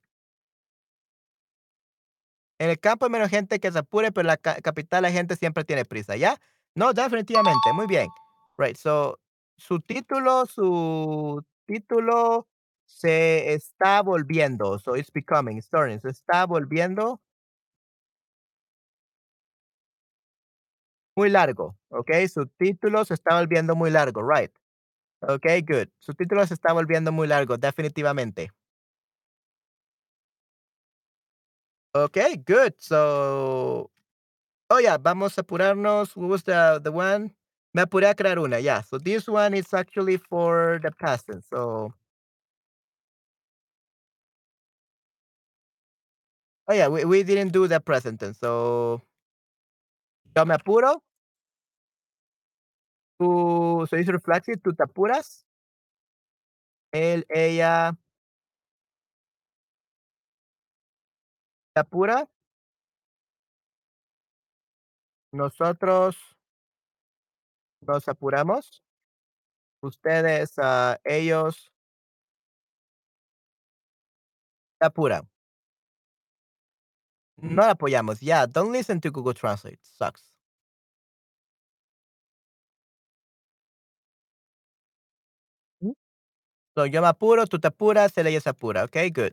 En el campo hay menos gente que se apure, pero en la ca capital la gente siempre tiene prisa, ¿ya? No, definitivamente, muy bien. Right, so, su título su título se está volviendo, so it's becoming, starting, se está volviendo muy largo, okey, su título se está volviendo muy largo, right. Okay, good. Su título se está volviendo muy largo, definitivamente. Okay, good. So oh, yeah, vamos a apurarnos. What was the the one? Me apuré a crear una, yeah. So this one is actually for the tense. So oh, yeah, we we didn't do the present. So yo me apuro. Tú se dice reflexive, tú te apuras. Él, ella se apura. Nosotros nos apuramos. Ustedes, ah, ellos apuran. No la apoyamos. Yeah, don't listen to Google Translate. Sucks. Mm. So, yo me apuro, tú te apuras, él, ella se apura. Okay, good.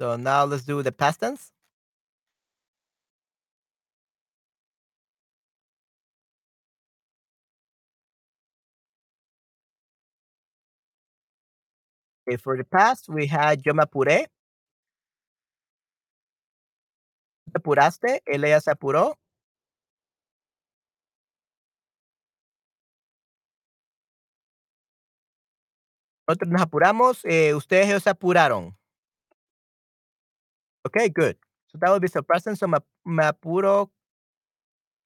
So now let's do the past tense. Okay, for the past, we had yo me apuré. Te apuraste, él, ella se apuró. Nosotros nos apuramos, eh, ustedes, se apuraron. Okay, good. So that would be present. So me me apuro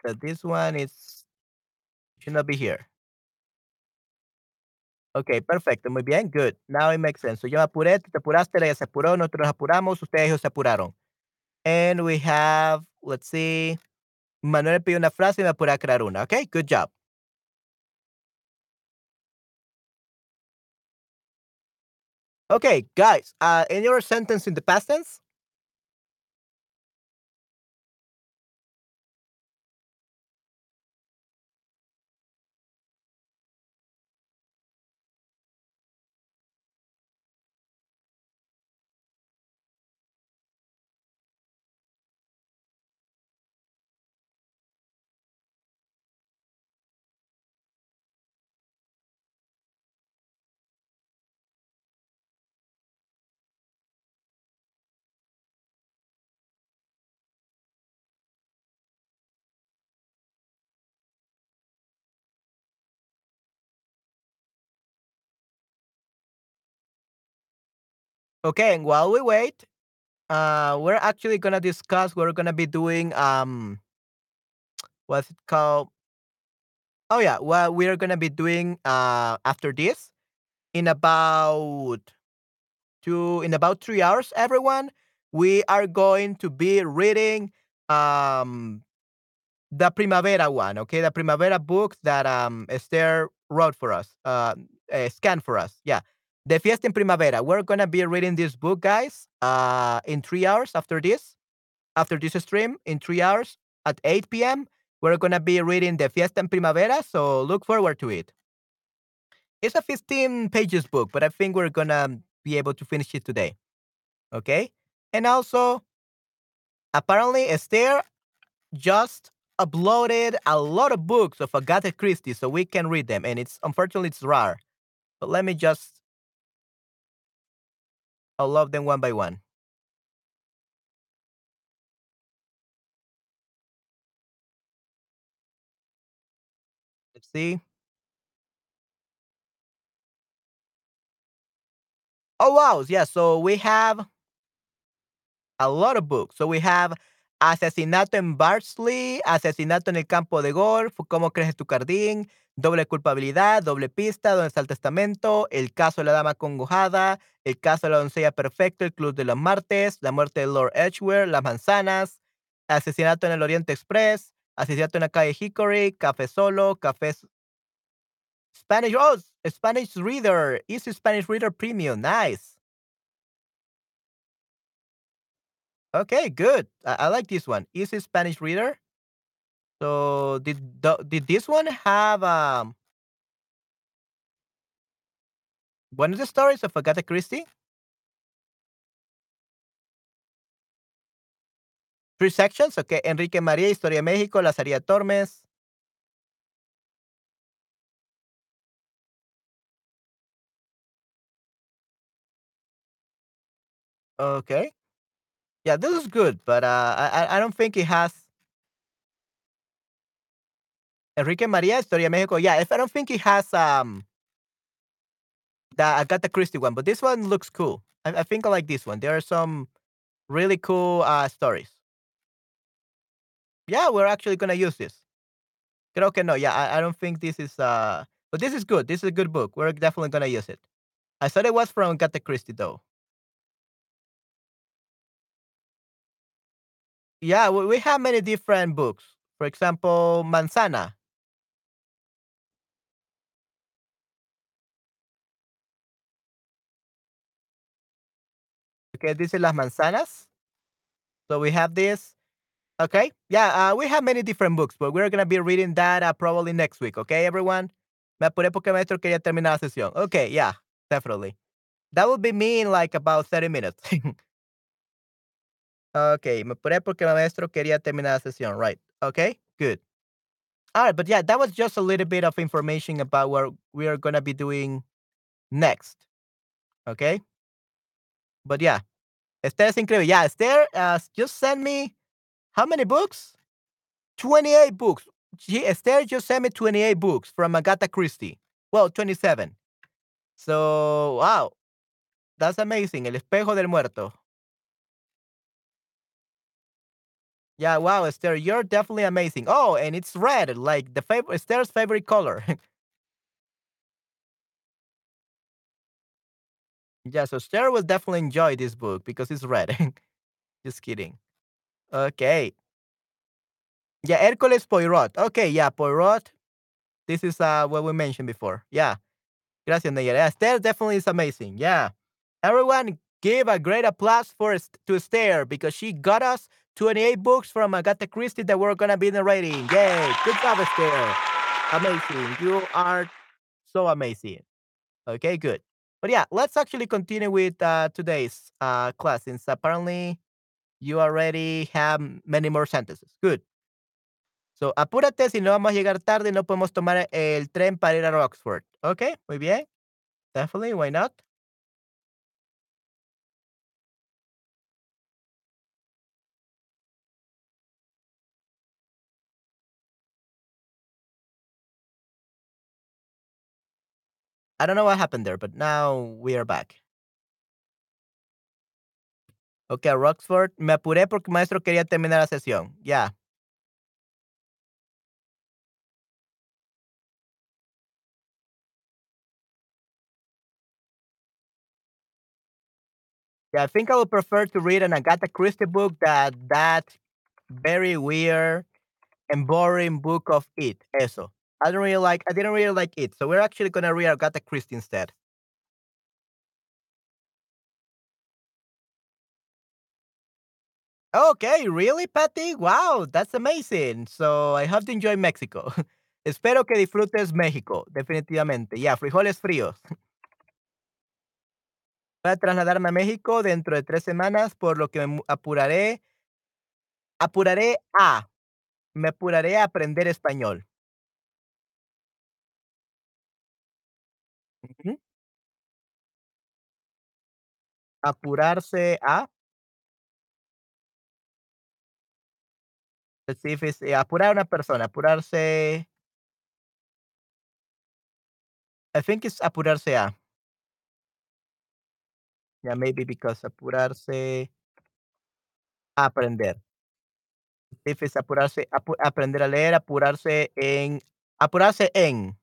So this one is should not be here. Okay, perfecto, muy bien, good. Now it makes sense. So yo apuré, te apuraste, ella se apuró, nosotros nos apuramos, ustedes, se apuraron. And we have, let's see, Manuel pidió una frase y me apuré a crear una. Okay, good job. Okay, guys, uh, in your sentence in the past tense, okay, and while we wait, uh, we're actually gonna discuss. We're gonna be doing um, what's it called? Oh yeah, what we are gonna be doing uh after this in about two in about three hours, everyone. We are going to be reading um the Primavera one, okay? The Primavera book that um Esther wrote for us, uh, uh scanned for us. Yeah. The Fiesta en Primavera. We're gonna be reading this book, guys, uh in three hours after this, after this stream, in three hours at 8 p.m. We're gonna be reading the Fiesta en Primavera, so look forward to it. It's a 15 pages book, but I think we're gonna be able to finish it today. Okay? And also, apparently Esther just uploaded a lot of books of Agatha Christie so we can read them. And it's unfortunately it's rare. But let me just I'll love them one by one. Let's see. Oh, wow. Yeah, so we have a lot of books. So we have Asesinato en Bardsley, Asesinato en el campo de golf, Cómo crece tu jardín, Doble culpabilidad, Doble pista, Dónde está el testamento, El caso de la dama congojada, El caso de la doncella perfecto, El club de los martes, La muerte de Lord Edgware, Las manzanas, Asesinato en el Oriente Express, Asesinato en la calle Hickory, Café solo, Café Spanish, oh, Spanish Reader, Easy Spanish Reader Premium, nice. Okay, good. I, I like this one. Easy Spanish Reader. So did the, did this one have um one of the stories of Agatha Christie? Three sections, okay. Enrique María, Historia de México, Lazarillo Tormes. Okay. Yeah, this is good, but uh, I I I don't think it has Enrique María, Historia de México. Yeah, if I don't think it has um the Agatha Christie one, but this one looks cool. I, I think I like this one. There are some really cool uh stories. Yeah, we're actually gonna use this. Creo que no. Yeah, I, I don't think this is uh but this is good. This is a good book. We're definitely gonna use it. I thought it was from Agatha Christie though. Yeah, we, we have many different books. For example, Manzana. Okay, this is Las Manzanas. So we have this. Okay. Yeah, uh, we have many different books, but we're gonna be reading that uh, probably next week. Okay, everyone. Me apuré porque maestro quería terminar la sesión. Okay, yeah, definitely. That will be me in like about 30 minutes. [laughs] okay, me apuré porque maestro quería terminar la sesión. Right. Okay, good. All right, but yeah, that was just a little bit of information about what we are gonna be doing next. Okay. But yeah, Esther es increíble. Yeah, Esther, uh, just send me how many books? 28 books. She, Esther just sent me 28 books from Agatha Christie. Well, 27. So, wow, that's amazing. El espejo del muerto. Yeah, wow, Esther, you're definitely amazing. Oh, and it's red, like the favorite Esther's favorite color. [laughs] yeah, so Esther will definitely enjoy this book because it's red. [laughs] Just kidding. Okay. Yeah, Hercules Poirot. Okay, yeah, Poirot. This is uh what we mentioned before. Yeah. Gracias, Nayer. Esther definitely is amazing. Yeah. Everyone give a great applause for to Esther because she got us 28 books from Agatha Christie that we're gonna be narrating. Yay! Good job, Esther. Amazing. You are so amazing. Okay, good. But yeah, let's actually continue with uh, today's uh, class since apparently you already have many more sentences. Good. So, apúrate, si no vamos a llegar tarde no podemos tomar el tren para ir a Oxford. Okay, muy bien. Definitely, why not? I don't know what happened there, but now we are back. Okay, Roxford. Me apuré porque maestro quería terminar la sesión. Yeah. Yeah, I think I would prefer to read an Agatha Christie book that that very weird and boring book of it. Eso. I don't really like I didn't really like it. So we're actually gonna read Agatha Christie instead. Okay, really, Patty? Wow, that's amazing. So I have to enjoy Mexico. [laughs] Espero que disfrutes México, definitivamente. Ya, frijoles fríos. [laughs] Voy a trasladarme a México dentro de tres semanas, por lo que me apuraré, apuraré a, me apuraré a aprender español. Apurarse a, apurar a una persona, apurarse, I think it's apurarse a. Yeah, maybe because apurarse, aprender. If it's apurarse, apu aprender a leer, apurarse en apurarse en.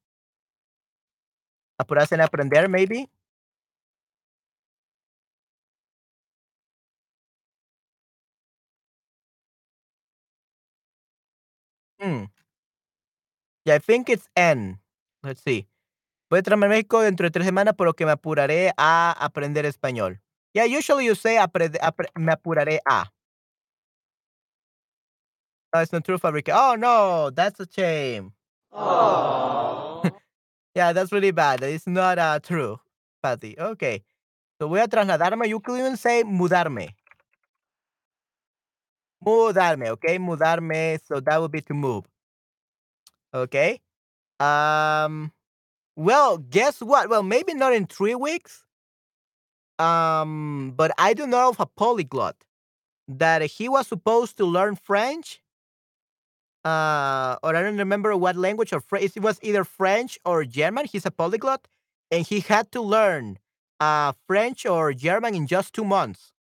Apurarse en aprender, maybe? I think it's en. Let's see. Voy a traerme a México dentro de 3 semanas, por lo que me apuraré a aprender español. Yeah, usually you say me apuraré a. No, it's not true, Fabrica. Oh, no, that's a shame. Aw. [laughs] Yeah, that's really bad. It's not, uh, true, Patty. Okay. So voy a trasladarme. You could even say mudarme. Mudarme, okay? Mudarme, so that would be to move. Okay? Um, well, guess what? Well, maybe not in 3 weeks. Um, but I do know of a polyglot that he was supposed to learn French. Uh, or I don't remember what language or French. It was either French or German. He's a polyglot, and he had to learn uh, French or German in just two months.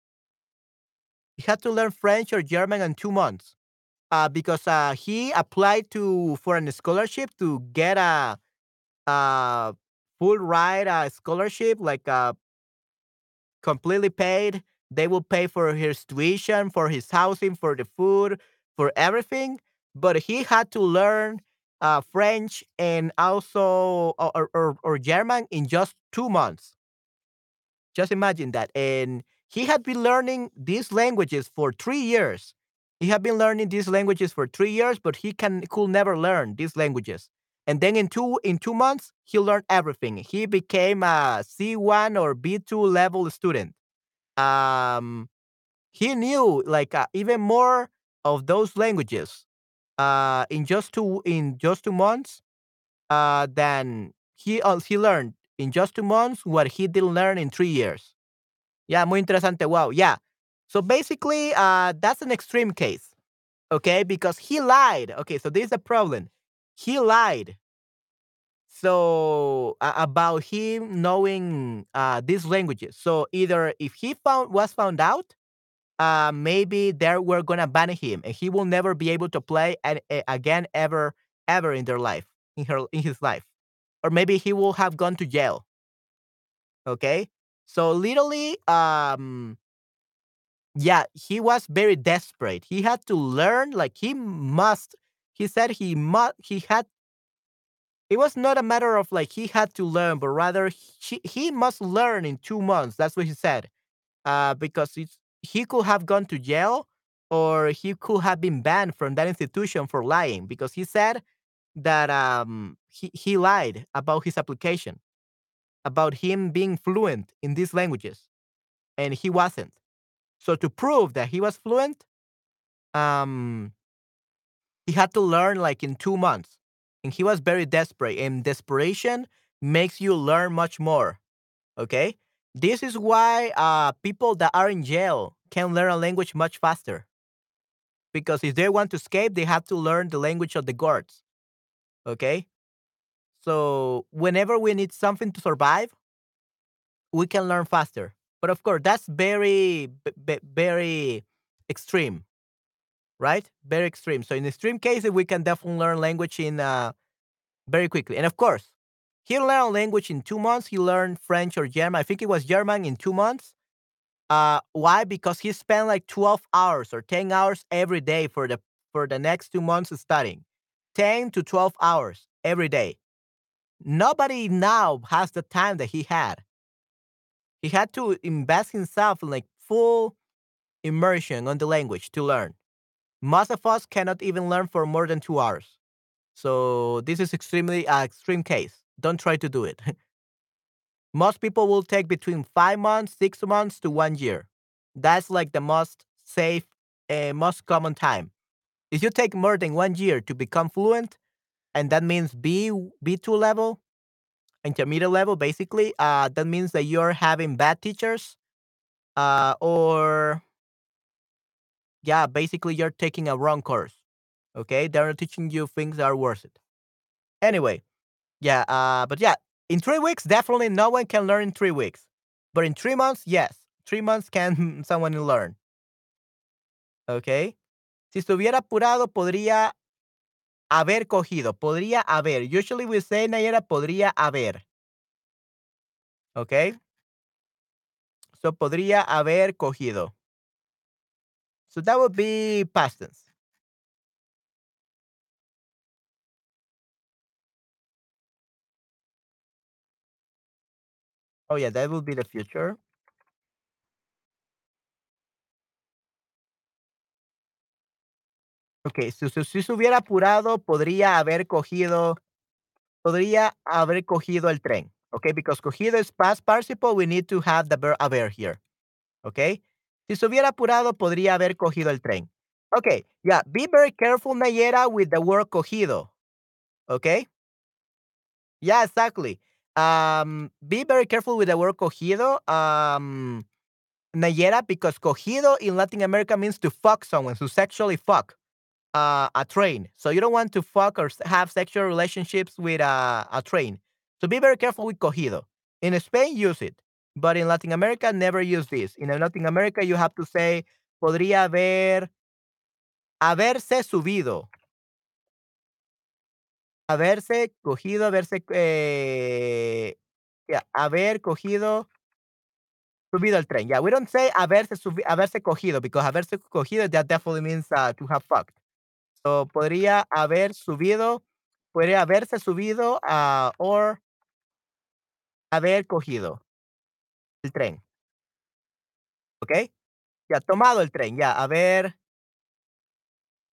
He had to learn French or German in two months uh, because uh, he applied to for an scholarship to get a, a full ride uh, scholarship, like uh, completely paid. They will pay for his tuition, for his housing, for the food, for everything. But he had to learn uh, French and also or, or, or German in just two months. Just imagine that. And he had been learning these languages for three years. He had been learning these languages for three years, but he can could never learn these languages. And then in two in two months, he learned everything. He became a C1 or B2 level student. Um, he knew like uh, even more of those languages uh, in just two in just two months uh, than he uh, he learned in just two months what he didn't learn in three years. Yeah, muy interesante. Wow. Yeah. So basically, uh, that's an extreme case. Okay, because he lied. Okay, so this is the problem. He lied. So uh, about him knowing uh, these languages. So either if he found was found out, uh, maybe they were gonna ban him, and he will never be able to play an, a, again ever ever in their life in her in his life, or maybe he will have gone to jail. Okay, so literally, um, yeah, he was very desperate. He had to learn, like he must. He said he must. He had. It was not a matter of like he had to learn, but rather he he must learn in two months. That's what he said. Uh, because it's, he could have gone to jail, or he could have been banned from that institution for lying. Because he said that um he he lied about his application, about him being fluent in these languages, and he wasn't. So to prove that he was fluent, um, he had to learn like in two months, and he was very desperate. And desperation makes you learn much more. Okay, this is why uh, people that are in jail can learn a language much faster. Because if they want to escape, they have to learn the language of the guards. Okay, so whenever we need something to survive, we can learn faster. But of course, that's very, very extreme, right? Very extreme. So in extreme cases, we can definitely learn language in uh, very quickly. And of course, he learned language in two months. He learned French or German. I think it was German in two months. Uh, why? Because he spent like twelve hours or ten hours every day for the for the next two months studying, ten to twelve hours every day. Nobody now has the time that he had. He had to invest himself in like full immersion on the language to learn. Most of us cannot even learn for more than two hours. So this is extremely uh, extreme case. Don't try to do it. [laughs] most people will take between five months, six months to one year. That's like the most safe, uh, most common time. If you take more than one year to become fluent, and that means B B2 level, intermediate level, basically, uh, that means that you're having bad teachers, uh, or yeah, basically you're taking a wrong course. Okay, they're not teaching you things that are worth it. Anyway, yeah, uh, but yeah, in three weeks, definitely no one can learn in three weeks. But in three months, yes, three months can [laughs] someone learn? Okay. Si estuviera apurado, podría haber cogido. Podría haber. Usually we say, Nayera, podría haber. Okay. So podría haber cogido. So that would be past tense. Oh yeah, that would be the future. Okay, si, si, se hubiera apurado, podría haber cogido, podría haber cogido el tren. Okay, because cogido is past participle, we need to have the verb here. Okay, si se hubiera apurado, podría haber cogido el tren. Okay, yeah, be very careful, Nayera, with the word cogido. Okay. Yeah, exactly. Um, be very careful with the word cogido. Um, Nayera, because cogido in Latin America means to fuck someone, to sexually fuck uh, a train. So you don't want to fuck or have sexual relationships with a, a train. So be very careful with cogido. In Spain, use it. But in Latin America, never use this. In Latin America, you have to say, podría haber, haberse subido. Haberse cogido, haberse, eh, yeah, haber cogido, subido al tren. Yeah, we don't say haberse, haberse cogido because haberse cogido, that definitely means uh, to have fucked. So, podría haber subido, podría haberse subido a or haber cogido el tren. Okay? Ya, tomado el tren, ya, haber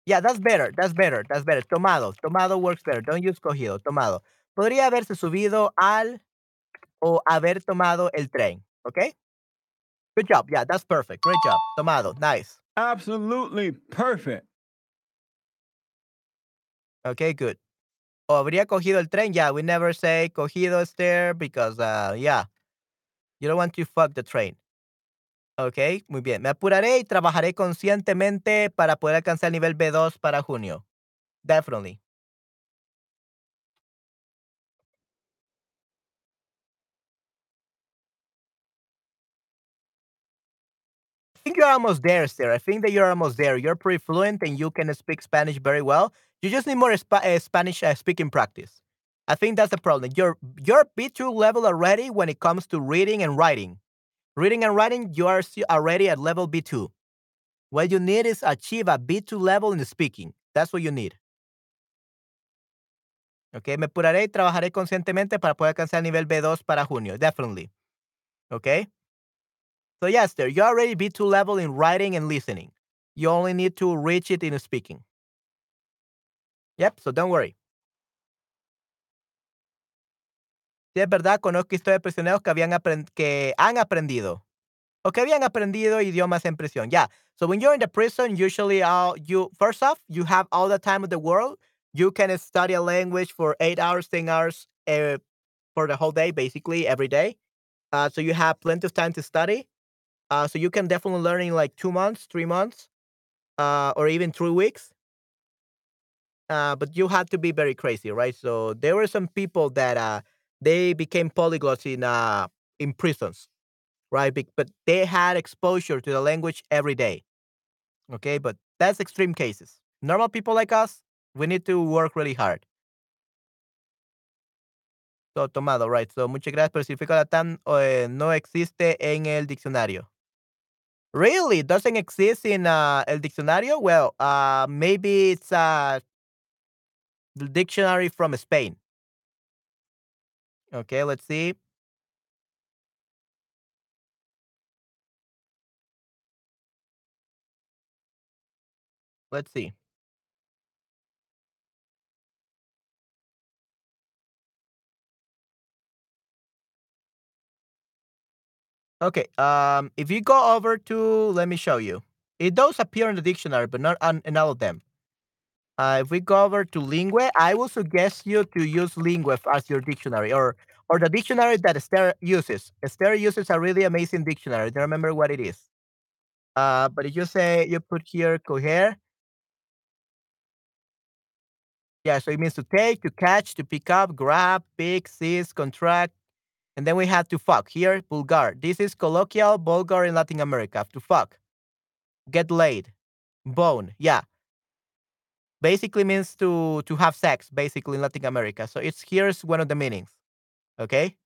Yeah, that's better, that's better, that's better. Tomado, tomado works better. Don't use cogido, tomado. Podría haberse subido al o haber tomado el tren. Okay? Good job. Yeah, that's perfect. Great job. Tomado. Nice. Absolutely perfect. Okay, good. O habría cogido el tren. Yeah, we never say cogido there because, uh, yeah, you don't want to fuck the train. Ok, muy bien. Me apuraré y trabajaré conscientemente para poder alcanzar el nivel B2 para junio. Definitely. I think you're almost there, Sarah. I think that you're almost there. You're pretty fluent and you can speak Spanish very well. You just need more uh, Spanish uh, speaking practice. I think that's the problem. You're you're B2 level already when it comes to reading and writing. Reading and writing, you are already at level B2. What you need is achieve a B2 level in speaking. That's what you need. Okay, me apuraré y trabajaré conscientemente para poder alcanzar el nivel B2 para junio. Definitely. Okay. So yes, there you're already B2 level in writing and listening. You only need to reach it in speaking. Yep. So don't worry. Si es verdad, conozco historias de prisioneros que, habían que han aprendido o que habían aprendido idiomas en prisión. Yeah. So when you're in the prison, usually all you first off, you have all the time of the world. You can study a language for eight hours, ten hours uh, for the whole day, basically every day. Uh, so you have plenty of time to study. Uh, so you can definitely learn in like two months, three months, uh, or even three weeks. Uh, but you have to be very crazy, right? So there were some people that uh, they became polyglots in uh, in prisons, right? But they had exposure to the language every day. Okay, but that's extreme cases. Normal people like us, we need to work really hard. So, tomado, right. So, muchas gracias, pero significa Latam eh, no existe en el diccionario. Really? Doesn't exist in uh, el diccionario? Well, uh, maybe it's a uh, dictionary from Spain. Okay, let's see. Let's see. Okay, um, if you go over to, let me show you. It does appear in the dictionary, but not on, in all of them. Uh, if we go over to Linguee, I will suggest you to use Linguee as your dictionary or or the dictionary that Esther uses. Esther uses a really amazing dictionary. I don't remember what it is. Uh, but if you say you put here coger, yeah, so it means to take, to catch, to pick up, grab, pick, seize, contract, And then we have to fuck. Here, Bulgar. This is colloquial Bulgar in Latin America. To fuck. Get laid. Bone. Yeah. Basically means to to have sex, basically in Latin America. So it's here's one of the meanings. Okay.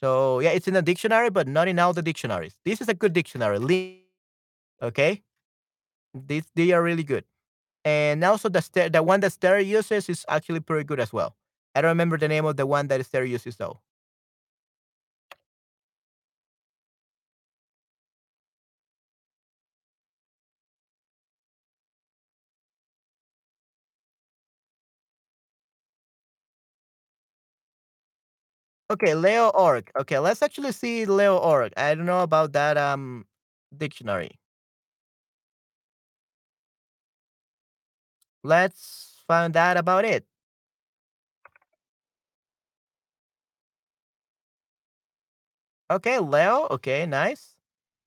So yeah, it's in a dictionary, but not in all the dictionaries. This is a good dictionary. Okay. These they are really good. And also the the one that Esther uses is actually pretty good as well. I don't remember the name of the one that Esther uses though. Okay, Leo org. Okay, let's actually see Leo org. I don't know about that um dictionary. Let's find out about it. Okay, Leo. Okay, nice.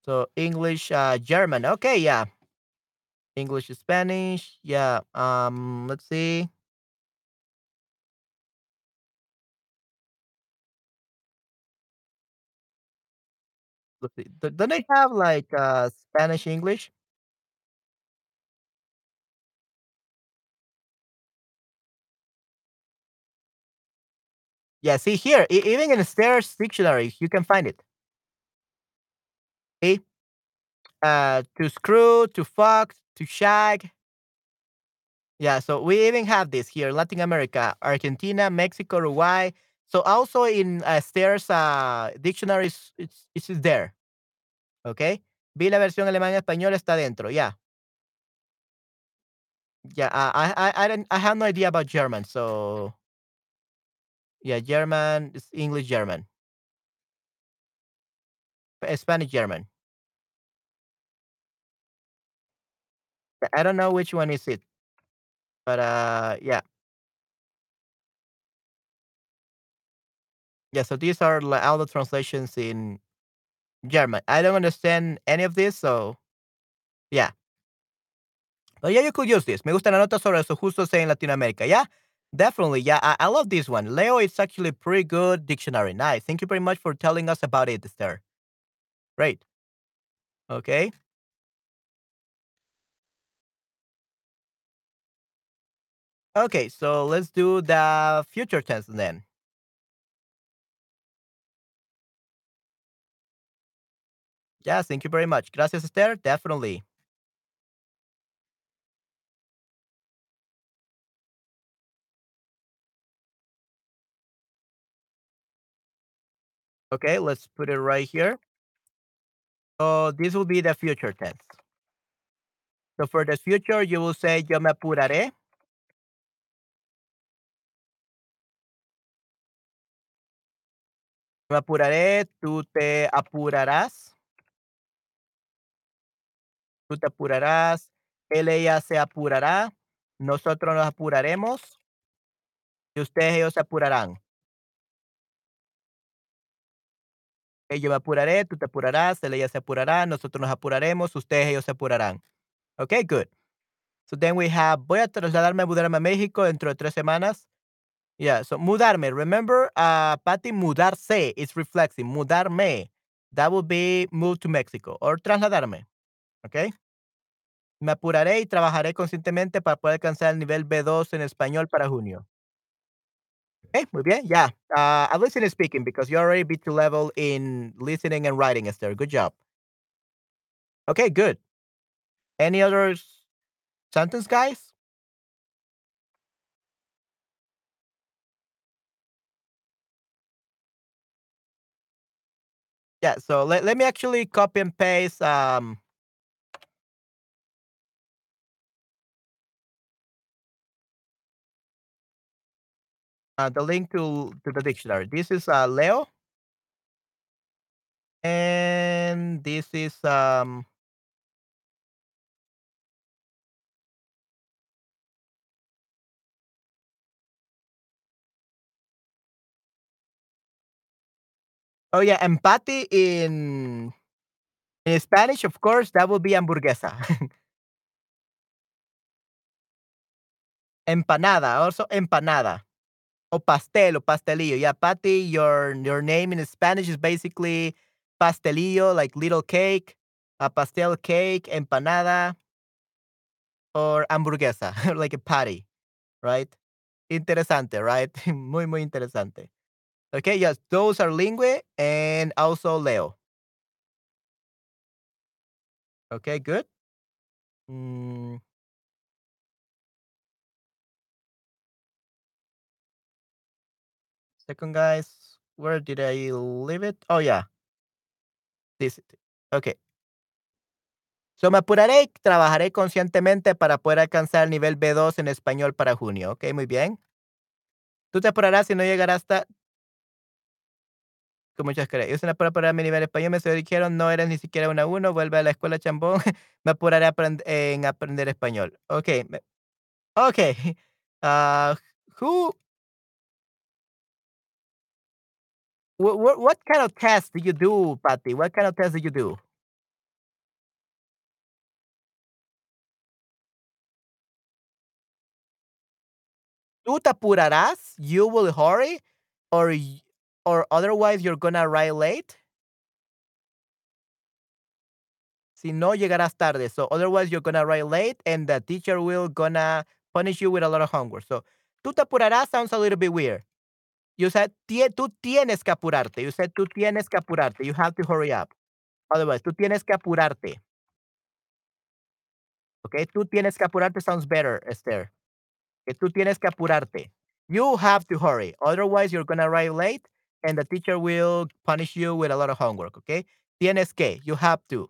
So English, uh, German. Okay, yeah. English, Spanish. Yeah. Um, let's see. See. Do- Don't they have like uh Spanish English? Yeah. See here, e- even in the Esther's dictionary, you can find it. See, uh, to screw, to fuck, to shag. Yeah, so we even have this here, Latin America, Argentina, Mexico, Uruguay. So also in uh, Esther's uh, dictionaries, it's it's there. Okay. Vi la versión alemán y español está dentro. Yeah. Yeah. I I I don't I have no idea about German. So yeah, German is English German, Spanish German. I don't know which one is it, but uh yeah yeah. So these are li- all the translations in German. I don't understand any of this, so yeah. But yeah, you could use this. Me gusta la nota sobre los justos en Latinoamérica. Yeah, definitely. Yeah, I, I love this one. Leo is actually pretty good dictionary. Nice. Thank you very much for telling us about it, Esther. Great. Okay. Okay, so let's do the future tense then. Yeah, thank you very much. Gracias, Esther. Definitely. Okay, let's put it right here. So this will be the future tense. So for the future, you will say yo me apuraré. Me apuraré, tú te apurarás. Tú te apurarás. Él, ella se apurará. Nosotros nos apuraremos. Y ustedes, ellos se apurarán. Yo me apuraré, tú te apurarás, él, ella se apurará, nosotros nos apuraremos, ustedes, ellos se apurarán. Okay, good. So then we have, voy a trasladarme, mudarme a México dentro de tres semanas. Yeah, so mudarme. Remember, uh, Patty, mudarse is reflexive. Mudarme. That would be move to Mexico. Or trasladarme. Okay. Me apuraré y trabajaré conscientemente para poder alcanzar el nivel B2 en español para junio. Okay, muy bien. Yeah. Uh, at least in speaking, because you're already B2 level in listening and writing, Esther. Good job. Okay, good. Any other sentence, guys? Yeah, so let, let me actually copy and paste um uh, the link to to the dictionary. This is uh Leo and this is um oh yeah, empathy in in Spanish, of course, that would be hamburguesa. [laughs] empanada, also empanada. O pastel o pastelillo. Yeah, Patty, your your name in Spanish is basically pastelillo, like little cake, a pastel cake, empanada, or hamburguesa, [laughs] like a patty, right? Interesante, right? [laughs] muy, muy interesante. Okay, yes, those are Linguee and also Leo. Okay, good. Mm. Second, guys, where did I leave it? Oh, yeah. This. Okay. So me apuraré trabajaré conscientemente para poder alcanzar el nivel B2 en español para junio. Ok, muy bien. Tú te apurarás y no llegarás hasta. Con muchas gracias. Yo se me apuré para mi nivel español. Me dijeron, no eres ni siquiera una uno. Vuelve a la escuela chambón. [laughs] me apuraré aprend en aprender español. Ok. Ok. [laughs] Uh, who What, what what kind of test do you do, Patty? What kind of test do you do? ¿Tú te apurarás? You will hurry, or or otherwise you're gonna arrive late. Si no llegarás tarde, so otherwise you're gonna arrive late, and the teacher will gonna punish you with a lot of homework. So, tú te apurarás sounds a little bit weird. You said tú tienes que apurarte. You said tú tienes que apurarte. You have to hurry up. Otherwise, tú tienes que apurarte. Okay, tú tienes que apurarte sounds better, Esther. Que tú tienes que apurarte. You have to hurry. Otherwise, you're gonna arrive late, and the teacher will punish you with a lot of homework. Okay, tienes que. You have to.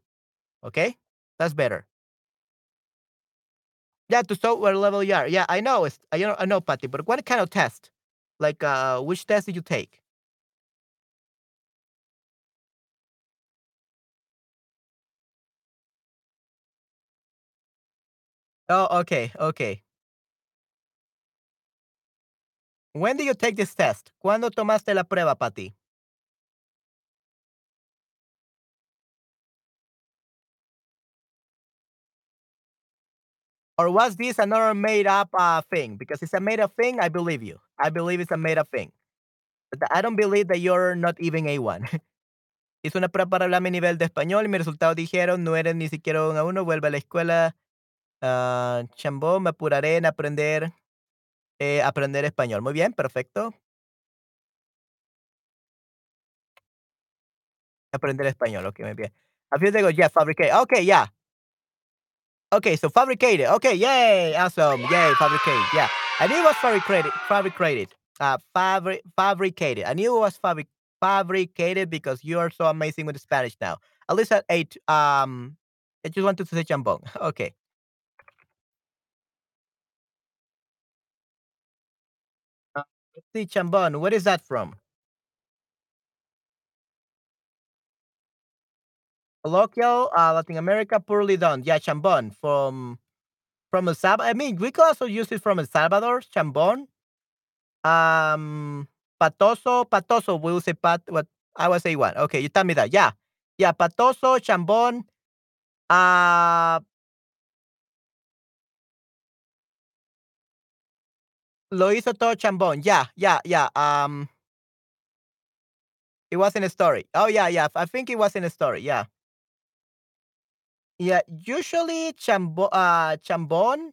Okay, that's better. Yeah, to show what level you are. Yeah, I know. It's, I know, I know, Patty. But what kind of test? Like, uh, which test did you take? Oh, okay, okay. When did you take this test? ¿Cuándo tomaste la prueba, Patty? Or was this another made up uh, thing? Because it's a made up thing, I believe you. I believe it's a made up thing. But I don't believe that you're not even A1. [laughs] Hice una prueba para hablar mi nivel de español y mis resultados dijeron no eres ni siquiera un A1, vuelve a la escuela. Ah, chambó, me apuraré en aprender, eh, aprender español. Muy bien, perfecto. Aprender español, ok, muy bien. A few days ago, yeah, fabricate. Okay, yeah. Okay, so fabricated. Okay, yay, awesome, yay, fabricated. Yeah, I knew it was fabricated. Fabricated. Uh, fabri- fabricated. I knew it was fabric fabricated because you are so amazing with Spanish now. At least at eight. Um, I just wanted to say chambon. [laughs] Okay. Uh, see, chambon. Where is that from? Colloquial, uh, Latin America, poorly done. Yeah, chambon from from El Salvador. I mean, we could also use it from El Salvador. Chambon. Um, patoso, patoso. We'll say pat. What I was say one. Okay, you tell me that. Yeah, yeah. Patoso, chambon. Uh lo hizo todo chambon. Yeah, yeah, yeah. Um, it was in a story. Oh yeah, yeah. I think it was in a story. Yeah. Yeah, usually chambo uh, chambon,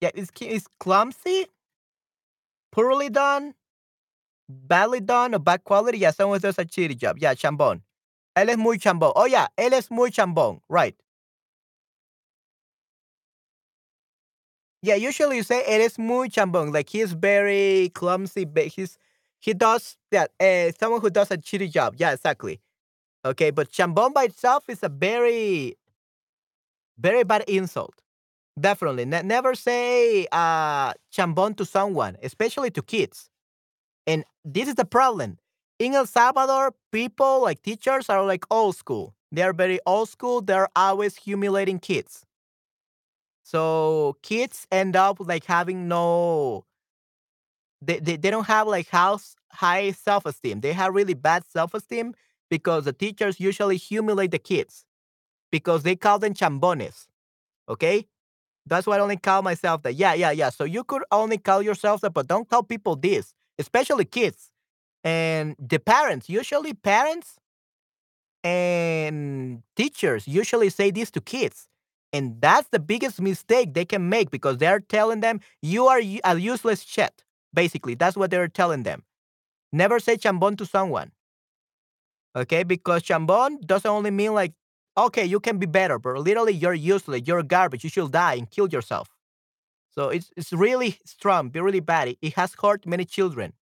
yeah, is is clumsy, poorly done, badly done, or bad quality. Yeah, someone does a shitty job. Yeah, chambon. Él es muy chambón. Oh yeah, él es muy chambón. Right. Yeah, usually you say él es muy chambón. Like he's very clumsy, but he's he does that. Uh, someone who does a shitty job. Yeah, exactly. Okay, but chambón by itself is a very very bad insult. Definitely. Ne- never say uh chambon to someone, especially to kids. And this is the problem. In El Salvador, people like teachers are like old school. They are very old school. They're always humiliating kids. So kids end up like having no they, they, they don't have like house high self-esteem. They have really bad self-esteem because the teachers usually humiliate the kids because they call them chambones. Okay? That's why I only call myself that. Yeah, yeah, yeah. So you could only call yourself that, but don't tell people this especially kids and the parents. Usually, parents and teachers usually say this to kids. And that's the biggest mistake they can make because they're telling them you are a useless shit. Basically, that's what they're telling them. Never say chambon to someone. Okay, because chambon doesn't only mean like, okay, you can be better, but literally you're useless, you're garbage, you should die and kill yourself. So it's it's really strong, be really bad. It, has hurt many children.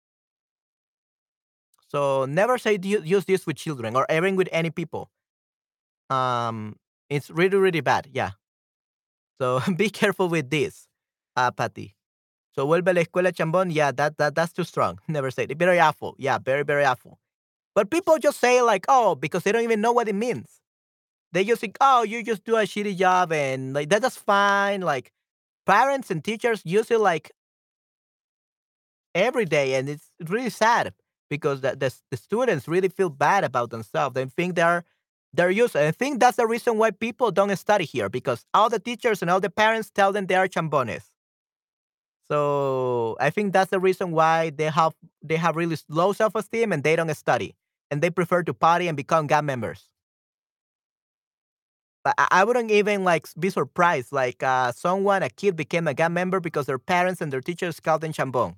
So never say use this with children or even with any people. Um, it's really really bad. Yeah. So [laughs] be careful with this, uh, Patty. So vuelve a la escuela chambón. Yeah, that, that that's too strong. [laughs] Never say it. Very awful. Yeah, very, very awful. But people just say like, oh, because they don't even know what it means. They just think, oh, you just do a shitty job and like that's fine. Like parents and teachers use it like every day, and it's really sad because the, the, the students really feel bad about themselves. They think they're they're used. I think that's the reason why people don't study here because all the teachers and all the parents tell them they are chambones. So I think that's the reason why they have they have really low self esteem and they don't study and they prefer to party and become gang members. But I wouldn't even like be surprised like uh, someone a kid became a gang member because their parents and their teachers called them chambon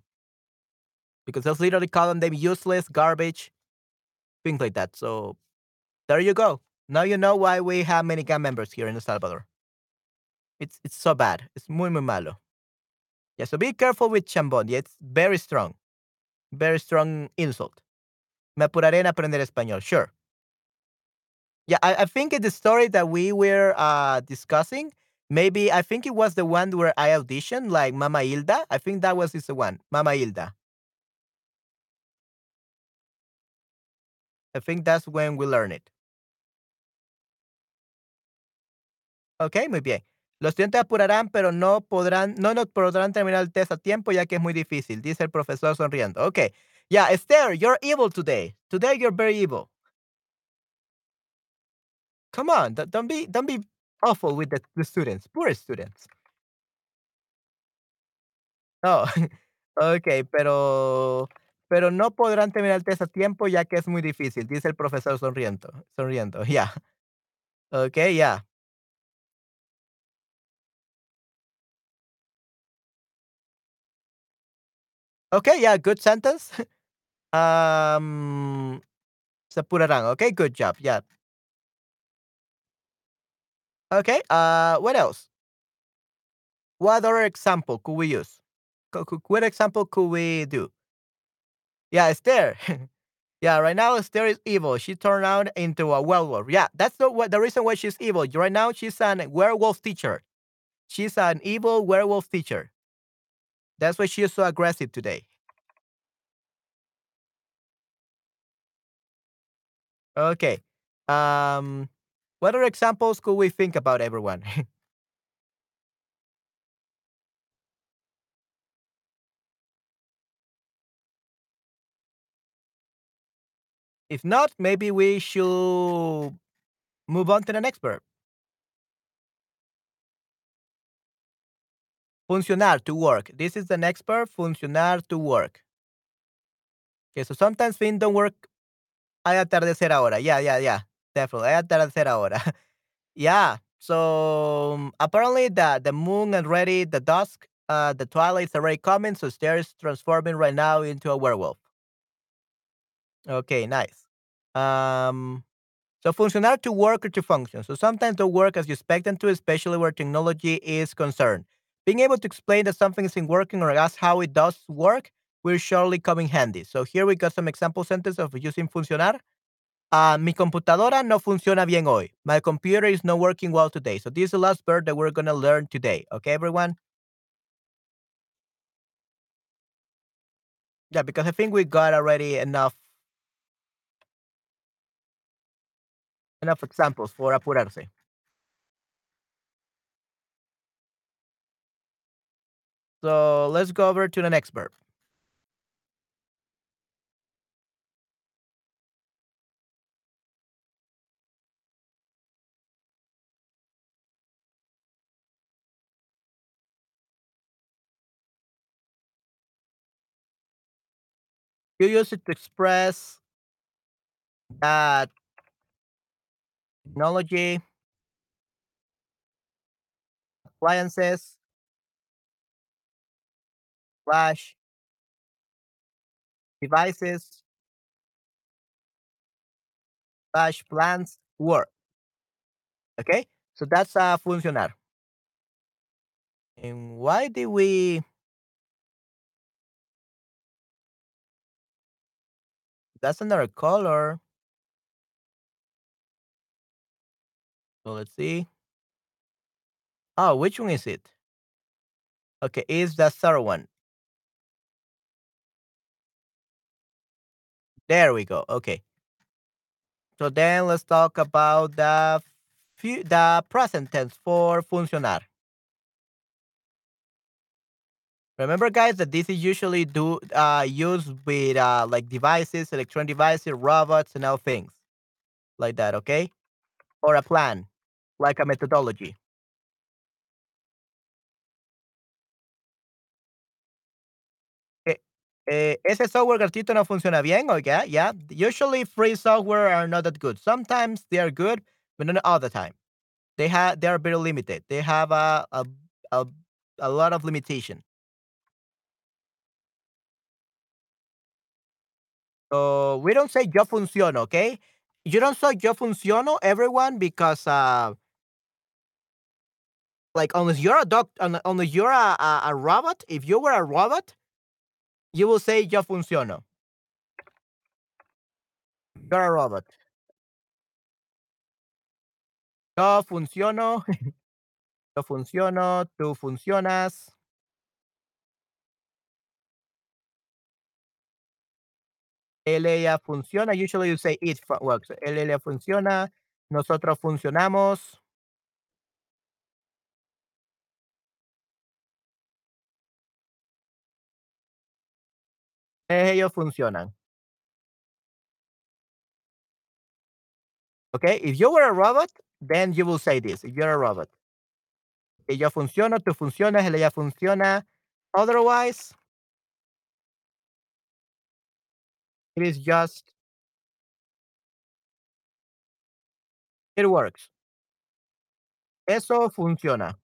because that's literally calling them useless garbage things like that. So there you go. Now you know why we have many gang members here in El Salvador. It's it's so bad. It's muy muy malo. Yeah, so be careful with chambón. Yeah, it's very strong. Very strong insult. Me apuraré en aprender español. Sure. Yeah, I, I think in the story that we were uh, discussing, maybe I think it was the one where I auditioned, like Mama Hilda. I think that was this one, Mama Hilda. I think that's when we learn it. Ok, muy bien. Los estudiantes apurarán, pero no podrán, no nos podrán terminar el test a tiempo ya que es muy difícil, dice el profesor sonriendo. Okay. Yeah, Esther, you're evil today. Today you're very evil. Come on, don't be be awful with the, the students, poor students. Oh, [laughs] ok, pero pero no podrán terminar el test a tiempo ya que es muy difícil, dice el profesor sonriendo, sonriendo. [laughs] Yeah. Okay, yeah. Okay, yeah, good sentence. [laughs] um, se apurarán. Okay, good job. Yeah. Okay, uh, what else? What other example could we use? What example could we do? Yeah, Esther. [laughs] yeah, right now Esther is evil. She turned out into a werewolf. Yeah, that's the what, the reason why she's evil. Right now she's an werewolf teacher. She's an evil werewolf teacher. That's why she is so aggressive today. Okay. Um, what other examples could we think about, everyone? [laughs] if not, maybe we should move on to the next verb. Funcionar, to work. This is the next verb, funcionar, to work. Okay, so sometimes things don't work. Hay atardecer ahora. Yeah, yeah, yeah. Definitely. Hay atardecer ahora. [laughs] yeah. So apparently the the moon already the dusk, uh, the twilight is already coming. So Esther's transforming right now into a werewolf. Okay, nice. Um, so funcionar to work or to function. So sometimes don't work as you expect them to, especially where technology is concerned. Being able to explain that something isn't working or ask how it does work will surely come in handy. So here we got some example sentences of using funcionar. Uh, mi computadora no funciona bien hoy. My computer is not working well today. So this is the last verb that we're going to learn today. Okay, everyone? Yeah, because I think we got already enough enough examples for apurarse. So let's go over to the next verb. You use it to express that technology, appliances, slash devices, slash plans work. Okay, so that's uh, funcionar. And why did we? That's another color. So let's see. Oh, which one is it? Okay, is the third one. There we go. Okay. So then let's talk about the the present tense for funcionar. Remember, guys, that this is usually do uh, used with uh, like devices, electronic devices, robots, and all things like that. Okay, or a plan, like a methodology. Eh, eh, ese software gratuito no funciona bien, oiga, yeah. Usually free software are not that good. Sometimes they are good, but not all the time. They have they are very limited. They have a a a, a lot of limitation. So we don't say yo funciono, okay? You don't say yo funciono, everyone, because uh, like unless you're a doc, unless you're a, a, a robot, if you were a robot, you will say yo funciono. You're a robot. Yo funciono. [laughs] yo funciono. Tú funcionas. Él, ella funciona. Usually you say it works. Él, ella funciona. Nosotros funcionamos. Ellos funcionan. Okay, if you were a robot, then you will say this. If you're a robot. Yo funciono, tú funcionas, ella funciona. Otherwise, it is just it works. Eso funciona.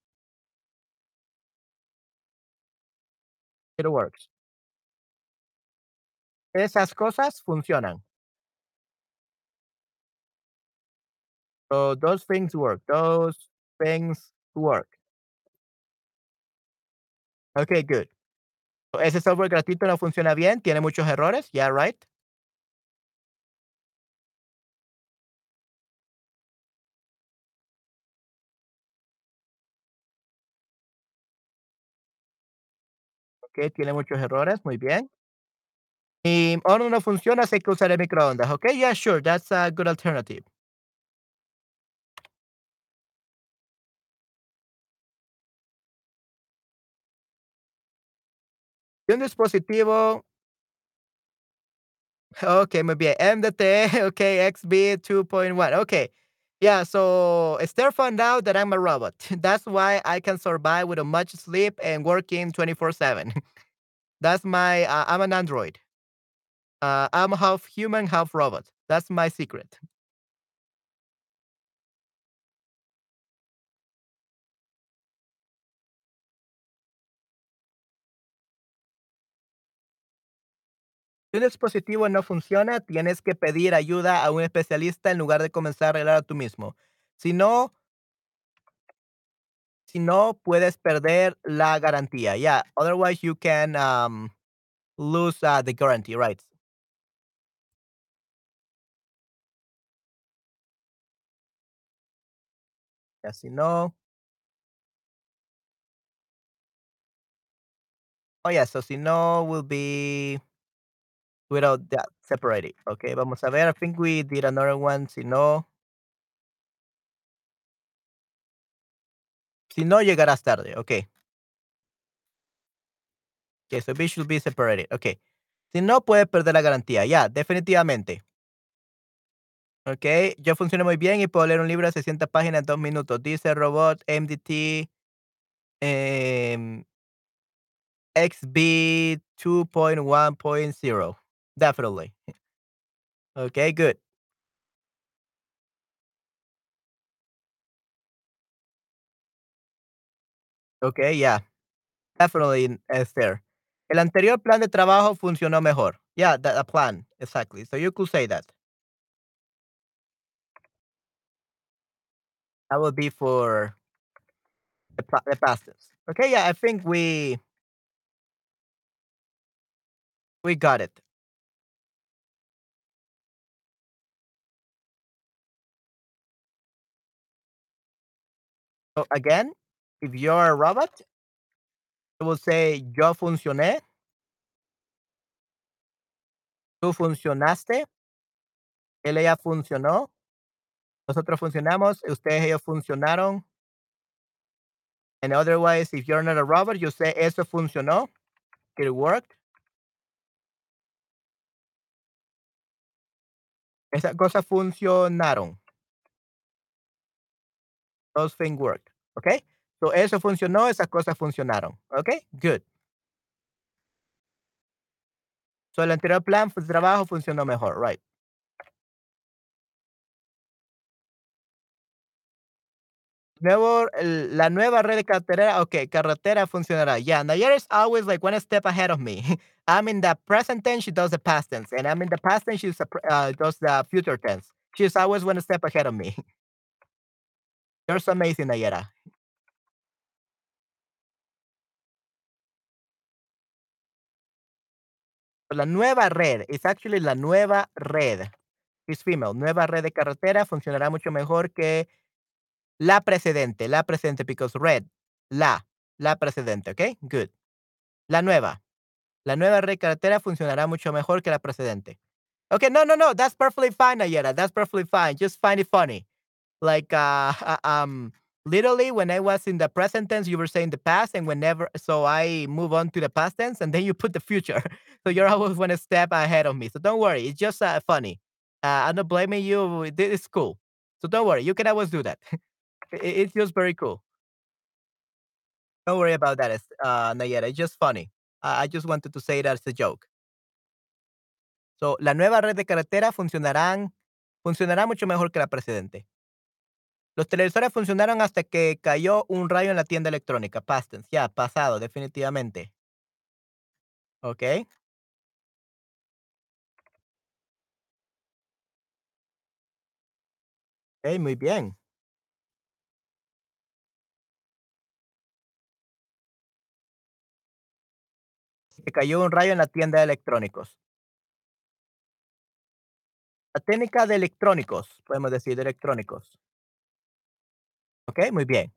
It works. Esas cosas funcionan. So those things work. Those things work. Okay, good. Ese software gratuito no funciona bien, tiene muchos errores. Yeah, right. Ok, tiene muchos errores. Muy bien. Y horno no funciona, sé que usaré microondas. Okay, yeah, sure. That's a good alternative. Y un dispositivo. Okay, muy bien. MDT, [laughs] okay, XB 2.1. Okay. Yeah, so Esther found out that I'm a robot. [laughs] That's why I can survive with a much sleep and working 24 7. [laughs] That's my, uh, I'm an android. Uh, I'm half human, half robot. That's my secret. Si un dispositivo no funciona, tienes que pedir ayuda a un especialista en lugar de comenzar a arreglarlo tú mismo. Si no, si no puedes perder la garantía. Yeah, otherwise you can um, lose uh, the guarantee, right? Yeah, si no. Oh, yeah, so si no will be without that separated. Okay, vamos a ver. I think we did another one. Si no. Si no, llegarás tarde. Okay. Okay, so we should be separated. Okay. Si no, puedes perder la garantía. Ya, definitivamente. Ok, yo funciono muy bien y puedo leer un libro de 600 páginas en dos minutos. Dice Robot MDT em, XB 2.1.0. Definitely. Okay, good. Okay, yeah. Definitely, Esther. El anterior plan de trabajo funcionó mejor. Yeah, the, the plan. Exactly. So you could say that. That would be for the, the past. Okay, yeah, I think we we got it. So again, if you're a robot, it will say yo funcioné, tú funcionaste, él ella funcionó, nosotros funcionamos, ustedes ellos funcionaron. And otherwise, if you're not a robot, you say eso funcionó, it worked. Esas cosas funcionaron. Those things worked. Okay? So eso funcionó, esas cosas funcionaron. Okay? Good. So el anterior plan de trabajo funcionó mejor, right? Nuevo, el- la nueva red de carretera, okay, carretera funcionará. Yeah, Nayara is always like one step ahead of me. [laughs] I'm in the present tense, she does the past tense, and I'm in the past tense, she uh, does the future tense. She's always one step ahead of me. [laughs] Nayara. La nueva red, it's actually la nueva red. It's female. Nueva red de carretera funcionará mucho mejor que la precedente. La precedente, because red. La. La precedente, ¿ok? Good. La nueva. La nueva red de carretera funcionará mucho mejor que la precedente. Okay, no, no, no. That's perfectly fine, Nayera. That's perfectly fine. Just find it funny. Like, uh, [laughs] um, literally, when I was in the present tense, you were saying the past, and whenever, so I move on to the past tense, and then you put the future. [laughs] So you're always one step ahead of me. So don't worry. It's just uh, funny. Uh, I'm not blaming you. It- It's cool. So don't worry. You can always do that. [laughs] It- It's just very cool. Don't worry about that, uh. It's just funny. I I just wanted to say that as a joke. So, la nueva red de carretera funcionarán, funcionará mucho mejor que la precedente. Los televisores funcionaron hasta que cayó un rayo en la tienda electrónica. Past. Ya, pasado, definitivamente. Ok. Ok, muy bien. Que cayó un rayo en la tienda de electrónicos. La técnica de electrónicos, podemos decir de electrónicos. Ok, muy bien.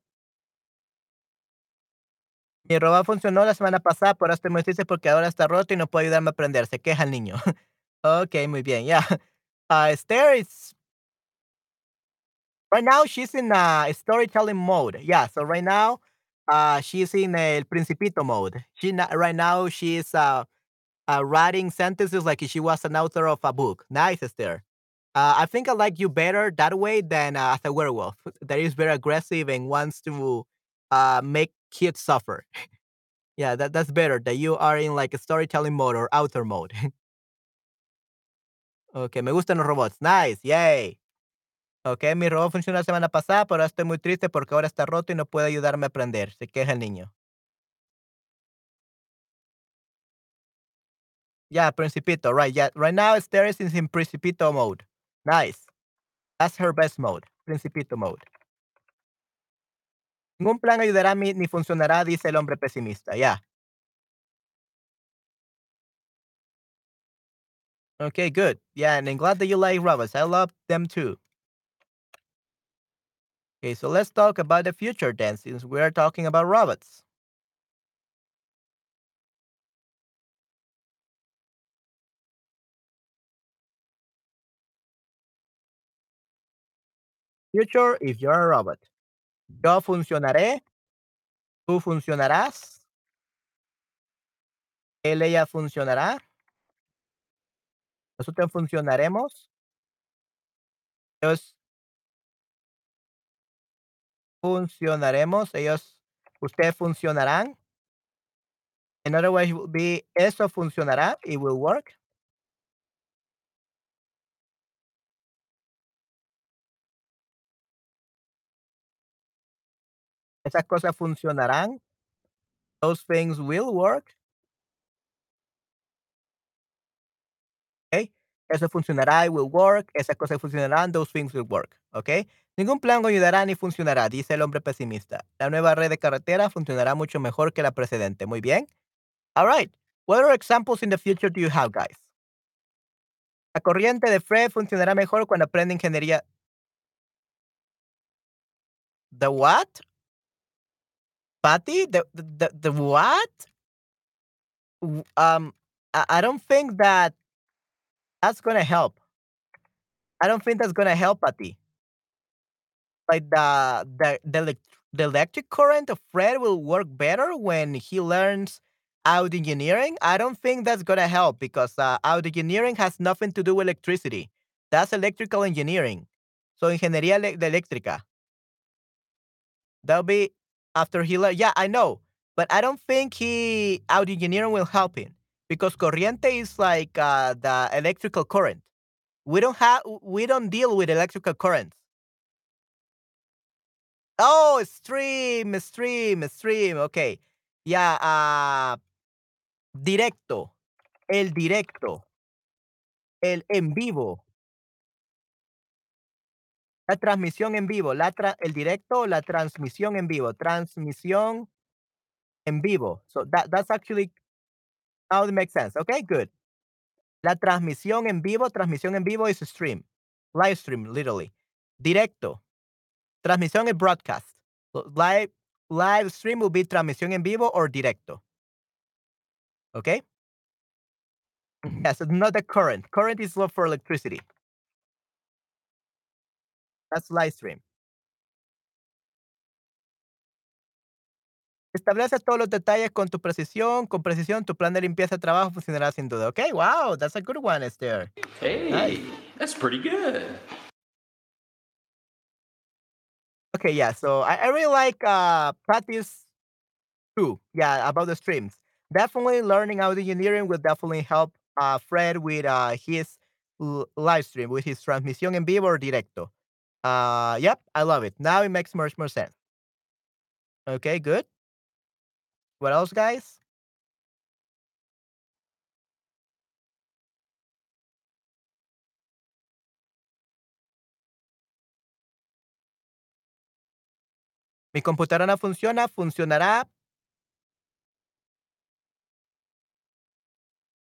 Mi robot funcionó la semana pasada, pero estoy muy triste porque ahora está roto y no puede ayudarme a aprender. Se queja el niño. [laughs] ok, muy bien. Yeah. [laughs] Uh, Esther is right now she's in uh, storytelling mode. Yeah. So right now, uh, she's in el principito mode. She na- right now she's uh, writing sentences like she was an author of a book. Nice, Esther. Uh, I think I like you better that way than uh, as a werewolf [laughs] that is very aggressive and wants to uh, make kids suffer. [laughs] Yeah, that that's better that you are in like a storytelling mode or author mode. [laughs] okay, me gustan los robots. Nice, yay. Okay, mi robot funcionó la semana pasada, pero estoy muy triste porque ahora está roto y no puede ayudarme a aprender. Se queja el niño. Yeah, Principito, right. Yeah, right now Esther is in Principito mode. Nice. That's her best mode. Principito mode. Ningún plan ayudará ni funcionará, dice el hombre pesimista. Yeah. Okay, good. Yeah, and I'm glad that you like robots. I love them too. Okay, so let's talk about the future then, since we are talking about robots. Future if you're a robot. Yo funcionaré. Tú funcionarás. Él, ella funcionará. Nosotros funcionaremos. Ellos funcionaremos. Ellos, ustedes funcionarán. In other words, it will be eso funcionará. It will work. Esas cosas funcionarán. Those things will work. ¿ok? Eso funcionará, it will work. Esas cosas funcionarán, those things will work, ¿ok? Ningún plan ayudará ni funcionará, dice el hombre pesimista. La nueva red de carretera funcionará mucho mejor que la precedente. Muy bien. All right. What other examples in the future do you have, guys? La corriente de Fred funcionará mejor cuando aprende ingeniería. The what? Patty? The, the, the, what? Um, I, I don't think that that's gonna help. I don't think that's gonna help, Patty. Like the the the, the electric current of Fred will work better when he learns out engineering. I don't think that's gonna help because uh, audio engineering has nothing to do with electricity. That's electrical engineering. So ingeniería de eléctrica. That'll be after he learned. Yeah, I know, but I don't think he audio engineering will help him because corriente is like uh, the electrical current. We don't have we don't deal with electrical currents. Oh, stream, stream, stream. Okay. Yeah, uh directo. El directo. El en vivo. La transmisión en vivo, la tra el directo, la transmisión en vivo, transmisión en vivo. So that that's actually how it makes sense. Okay, good. La transmisión en vivo, transmisión en vivo is stream. Live stream, literally. Directo. Transmisión es broadcast. Live, live stream will be transmisión en vivo or directo. Okay? [laughs] Yes, not the current. Current is for electricity. That's live stream. Establece todos los detalles con tu precisión. Con precisión, tu plan de limpieza de trabajo funcionará sin duda. Okay, wow, that's a good one, Esther. Hey, nice. that's pretty good. Okay, yeah. So I, I really like uh practice too. Yeah, about the streams. Definitely learning audio engineering will definitely help uh Fred with uh his live stream, with his transmission en vivo or directo. Uh yep, I love it. Now it makes much more sense. Okay, good. What else, guys? Mi computadora no funciona, funcionará.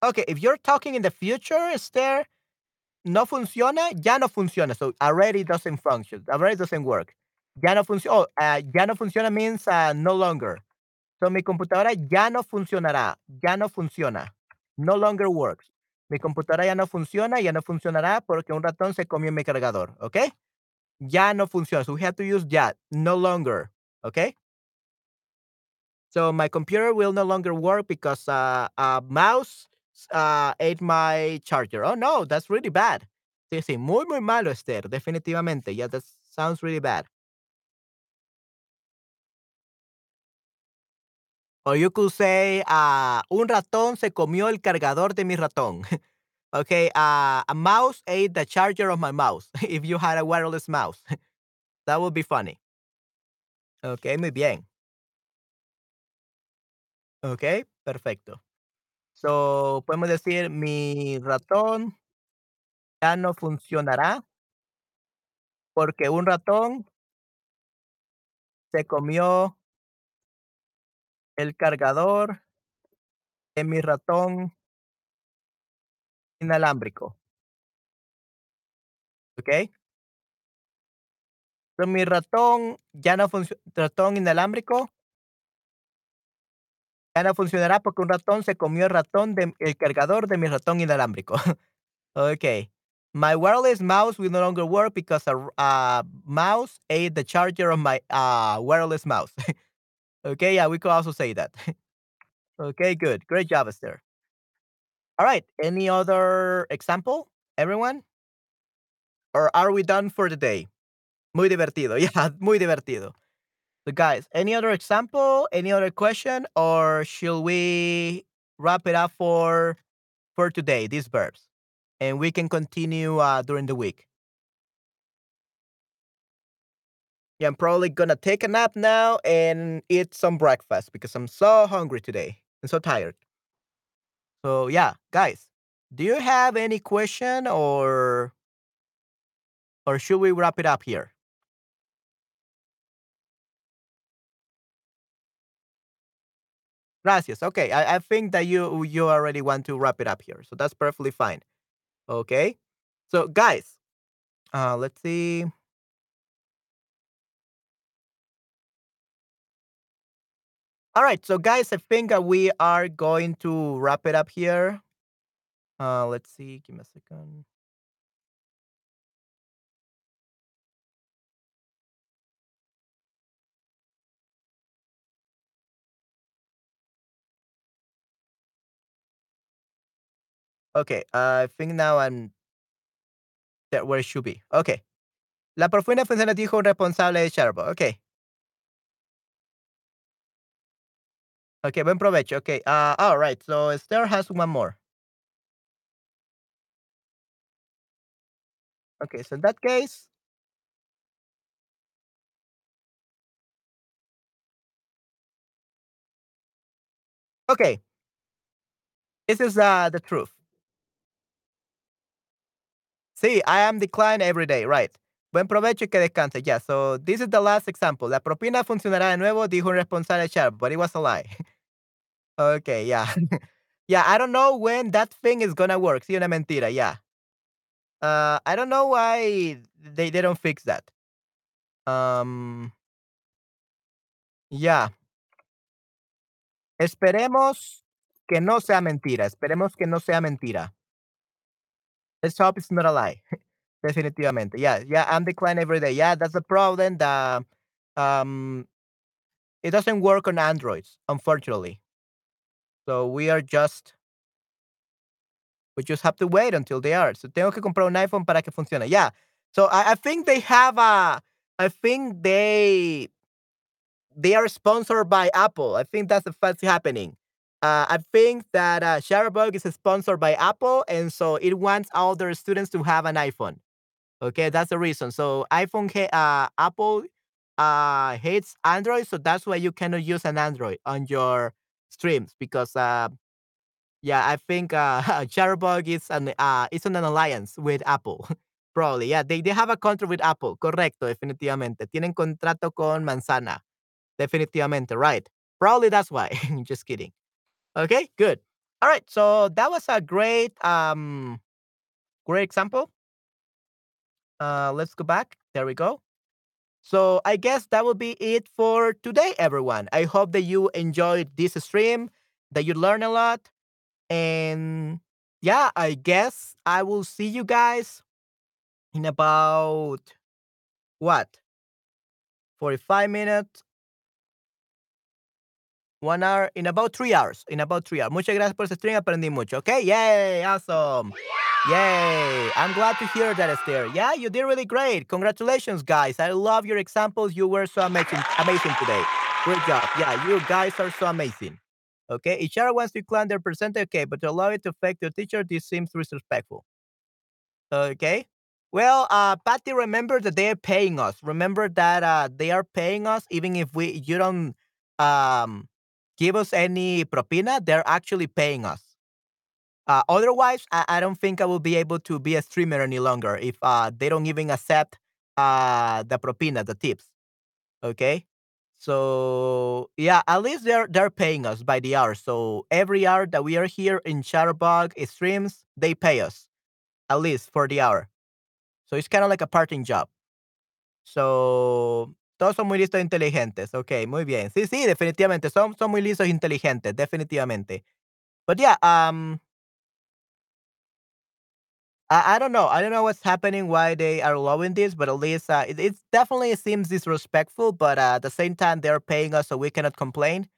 Okay, if you're talking in the future, Esther, no funciona, ya no funciona. So already doesn't function. Already doesn't work. Ya no funciona. Oh, uh, ya no funciona means uh, no longer. So mi computadora ya no funcionará. Ya no funciona. No longer works. Mi computadora ya no funciona, ya no funcionará porque un ratón se comió mi cargador. Okay? Ya no funciona. So we have to use ya. No longer. Okay. So my computer will no longer work because uh, a mouse uh, ate my charger. Oh no, that's really bad. Sí, sí, muy, muy malo, Esther. Definitivamente. Yeah, that sounds really bad. Or you could say, uh, un ratón se comió el cargador de mi ratón. [laughs] okay, uh, a mouse ate the charger of my mouse. [laughs] if you had a wireless mouse, [laughs] that would be funny. Ok, muy bien. Ok, perfecto. So, podemos decir, mi ratón ya no funcionará porque un ratón se comió el cargador de mi ratón inalámbrico. ¿Ok? Pero mi ratón ya no funciona, ratón inalámbrico ya no funcionará porque un ratón se comió el ratón de cargador de mi ratón inalámbrico. [laughs] okay. My wireless mouse will no longer work because a, a mouse ate the charger of my uh, wireless mouse. [laughs] okay, yeah, we could also say that. [laughs] okay, good. Great job, Esther. All right. Any other example, everyone? Or are we done for the day? Muy divertido. Yeah, muy divertido. So, guys, any other example, any other question, or should we wrap it up for for today? These verbs, and we can continue uh, during the week. Yeah, I'm probably gonna take a nap now and eat some breakfast because I'm so hungry today and so tired. So yeah, guys, do you have any question or or should we wrap it up here? Gracias. Okay, I, I think that you you already want to wrap it up here, so that's perfectly fine. Okay, so guys, uh, let's see. All right, so guys, I think that we are going to wrap it up here. Uh, let's see. Give me a second. Okay, I think now I'm there where it should be. Okay. La profunda funciona dijo un responsable de Sharbo. Okay. Okay, buen provecho. Okay. Uh, all right. So Esther has one more. Okay, so in that case, okay, this is uh, the truth. Sí, I am declined every day, right. Buen provecho y que descanse. Yeah, so this is the last example. La propina funcionará de nuevo, dijo un responsable Sharp, but it was a lie. [laughs] okay, yeah. [laughs] yeah, I don't know when that thing is gonna work. Sí, una mentira, yeah. Uh, I don't know why they, they don't fix that. Um, yeah. Esperemos que no sea mentira. Esperemos que no sea mentira. Let's hope it's not a lie. [laughs] Definitivamente. Yeah, yeah, I'm declined every day. Yeah, that's the problem. The um it doesn't work on Androids, unfortunately. So we are just we just have to wait until they are. So tengo que comprar un iPhone para que funcione. Yeah. So I, I think they have a I think they they are sponsored by Apple. I think that's the what's happening. Uh, I think that uh, Chatterbug is sponsored by Apple, and so it wants all their students to have an iPhone. Okay, that's the reason. So iPhone, uh, Apple uh, hates Android, so that's why you cannot use an Android on your streams because, uh, yeah, I think uh, [laughs] Chatterbug is an uh, is on an alliance with Apple. [laughs] Probably, yeah, they, they have a contract with Apple. Correcto, definitivamente. Tienen contrato con Manzana. Definitivamente, right. Probably that's why. [laughs] Just kidding. Okay, good. All right, so that was a great um great example. Uh let's go back. There we go. So I guess that will be it for today, everyone. I hope that you enjoyed this stream, that you learned a lot. And yeah, I guess I will see you guys in about what 45 minutes One hour in about three hours. In about three hours. Muchas gracias por ese stream. Aprendí mucho. Okay. Yay. Awesome. Yay. I'm glad to hear that, Esther. Yeah, you did really great. Congratulations, guys. I love your examples. You were so amazing, amazing today. Great job. Yeah, you guys are so amazing. Okay. Each other wants to clan their percentage. Okay. But to allow it to affect your teacher, this seems disrespectful. Okay. Well, uh, Patty, remember that they are paying us. Remember that uh, they are paying us even if we you don't um give us any propina, they're actually paying us. Uh, otherwise, I, I, don't think I will be able to be a streamer any longer if uh, they don't even accept uh, the propina, the tips. Okay, so yeah, at least they're they're paying us by the hour. So every hour that we are here in Chatterbug streams, they pay us at least for the hour. So it's kind of like a part-time job. So Todos son muy listos e inteligentes. Ok, muy bien. Sí, sí, definitivamente. Son, son muy listos e inteligentes, definitivamente. But yeah, um, I, I don't know. I don't know what's happening, why they are allowing this, but at least uh, it, it definitely seems disrespectful. But uh, at the same time, they're paying us, so we cannot complain.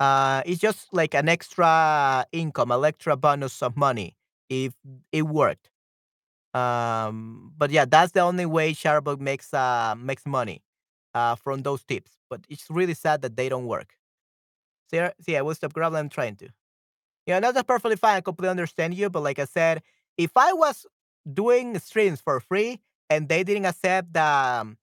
Uh, it's just like an extra income, an extra bonus of money if it worked. Um, but yeah, that's the only way Chatterbug makes uh makes money uh, from those tips. But it's really sad that they don't work. See, see, I will stop grabbing. I'm trying to. Yeah, that's perfectly fine. I completely understand you. But like I said, if I was doing streams for free and they didn't accept the um,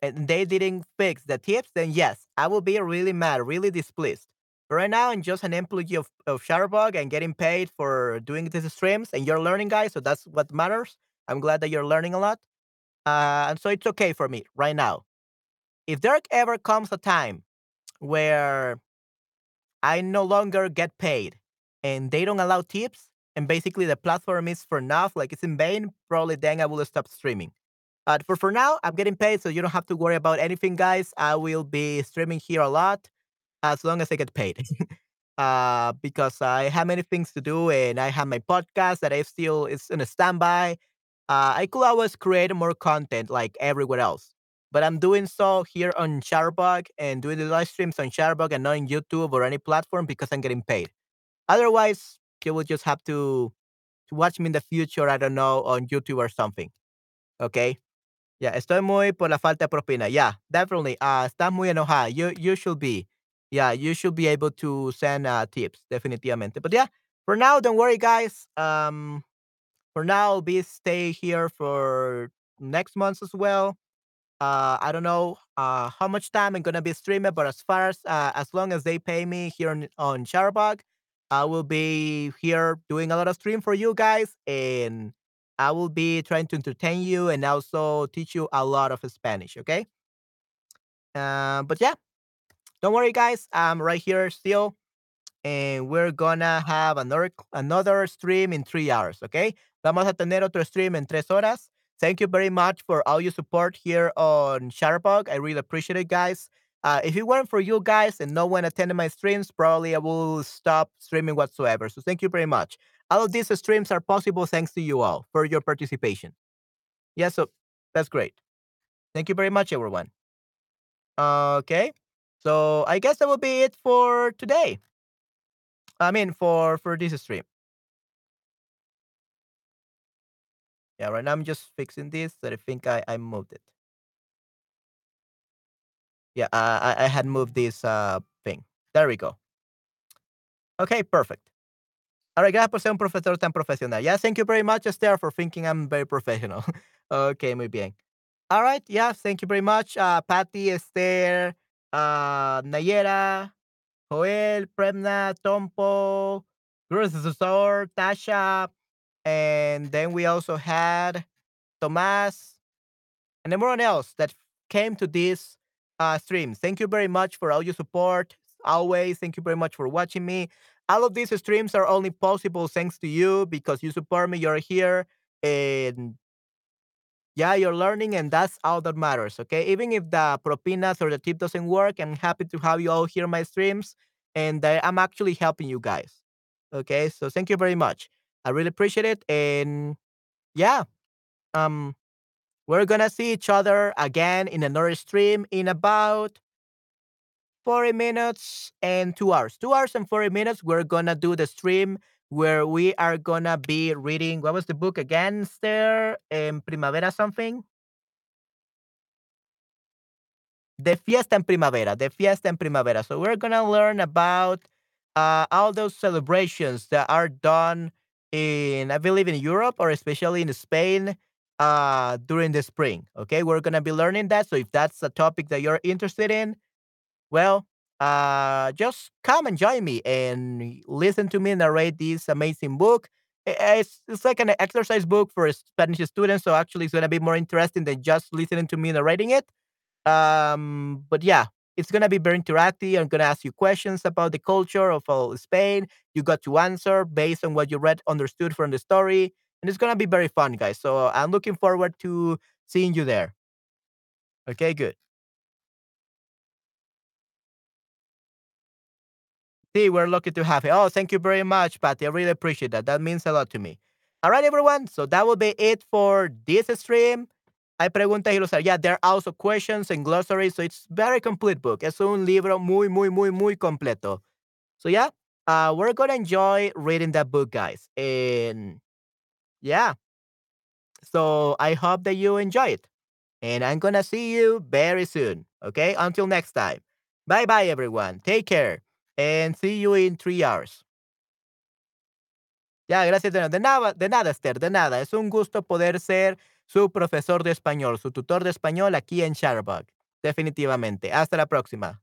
and they didn't fix the tips, then yes, I will be really mad, really displeased. But right now, I'm just an employee of, of Chatterbug and getting paid for doing these streams, and you're learning, guys. So that's what matters. I'm glad that you're learning a lot. Uh, and so it's okay for me right now. If there ever comes a time where I no longer get paid and they don't allow tips, and basically the platform is for enough, like it's in vain, probably then I will stop streaming. But for for now, I'm getting paid, so you don't have to worry about anything, guys. I will be streaming here a lot as long as I get paid. [laughs] uh, because I have many things to do, and I have my podcast that I still is in a standby. Uh, I could always create more content like everywhere else, but I'm doing so here on Chatterbug and doing the live streams on Chatterbug and not on YouTube or any platform because I'm getting paid. Otherwise, you will just have to to watch me in the future. I don't know on YouTube or something. Okay. Yeah, estoy muy por la falta de propina. Yeah, definitely. Uh, estás muy enojada. You you should be. Yeah, you should be able to send uh, tips, definitivamente. But yeah, for now, don't worry, guys. Um, for now, be stay here for next month as well. Uh, I don't know uh, how much time I'm gonna be streaming, but as far as uh, as long as they pay me here on, on Chatterbug, I will be here doing a lot of stream for you guys, and I will be trying to entertain you and also teach you a lot of Spanish. Okay. Uh, but yeah, don't worry, guys. I'm right here still, and we're gonna have another another stream in three hours. Okay. Vamos a tener otro stream en tres horas. Thank you very much for all your support here on Chatterbug. I really appreciate it, guys. Uh, if it weren't for you guys and no one attending my streams, probably I will stop streaming whatsoever. So thank you very much. All of these streams are possible thanks to you all for your participation. Yeah, so that's great. Thank you very much, everyone. Okay, so I guess that will be it for today. I mean, for for this stream. Yeah, right now I'm just fixing this. That I think I I moved it. Yeah, I I had moved this uh thing. There we go. Okay, perfect. All right, gracias por ser un profesor tan profesional. Yeah, thank you very much, Esther, for thinking I'm very professional. [laughs] okay, muy bien. All right, yeah, thank you very much, uh, Patty, Esther, uh, Nayera, Joel, Premna, Tompo, Gruzor, Tasha, and then we also had Tomas and everyone else that came to this uh, stream. Thank you very much for all your support. Always, thank you very much for watching me. All of these streams are only possible thanks to you because you support me. You're here, and yeah, you're learning, and that's all that matters. Okay, even if the propinas or the tip doesn't work, I'm happy to have you all here my streams, and uh, I'm actually helping you guys. Okay, so thank you very much. I really appreciate it, and yeah, um, we're gonna see each other again in another stream in about 40 minutes and two hours. Two hours and 40 minutes. We're gonna do the stream where we are gonna be reading. What was the book again, there? In Primavera something? The Fiesta en Primavera. The Fiesta en Primavera. So we're gonna learn about uh, all those celebrations that are done in, I believe, in Europe or especially in Spain uh, during the spring. Okay, we're gonna be learning that. So if that's a topic that you're interested in, well, uh, just come and join me and listen to me narrate this amazing book. It's, it's like an exercise book for Spanish students, so actually it's gonna be more interesting than just listening to me narrating it. Um, but yeah, it's gonna be very interactive. I'm gonna ask you questions about the culture of uh, Spain. You got to answer based on what you read, understood from the story, and it's gonna be very fun, guys. So I'm looking forward to seeing you there. Okay, good. See, we're lucky to have you. Oh, thank you very much, Patty. I really appreciate that. That means a lot to me. All right, everyone. So that will be it for this stream. Hay preguntas y glosarios. Yeah, there are also questions and glossaries. So it's very complete book. Es un libro muy, muy, muy, muy completo. So yeah, uh, we're gonna enjoy reading that book, guys. And yeah, so I hope that you enjoy it. And I'm gonna see you very soon. Okay, until next time. Bye bye, everyone. Take care. And see you in three hours. Ya, gracias de nada, de nada, Esther, de nada. Es un gusto poder ser su profesor de español, su tutor de español aquí en Shutterbug. Definitivamente. Hasta la próxima.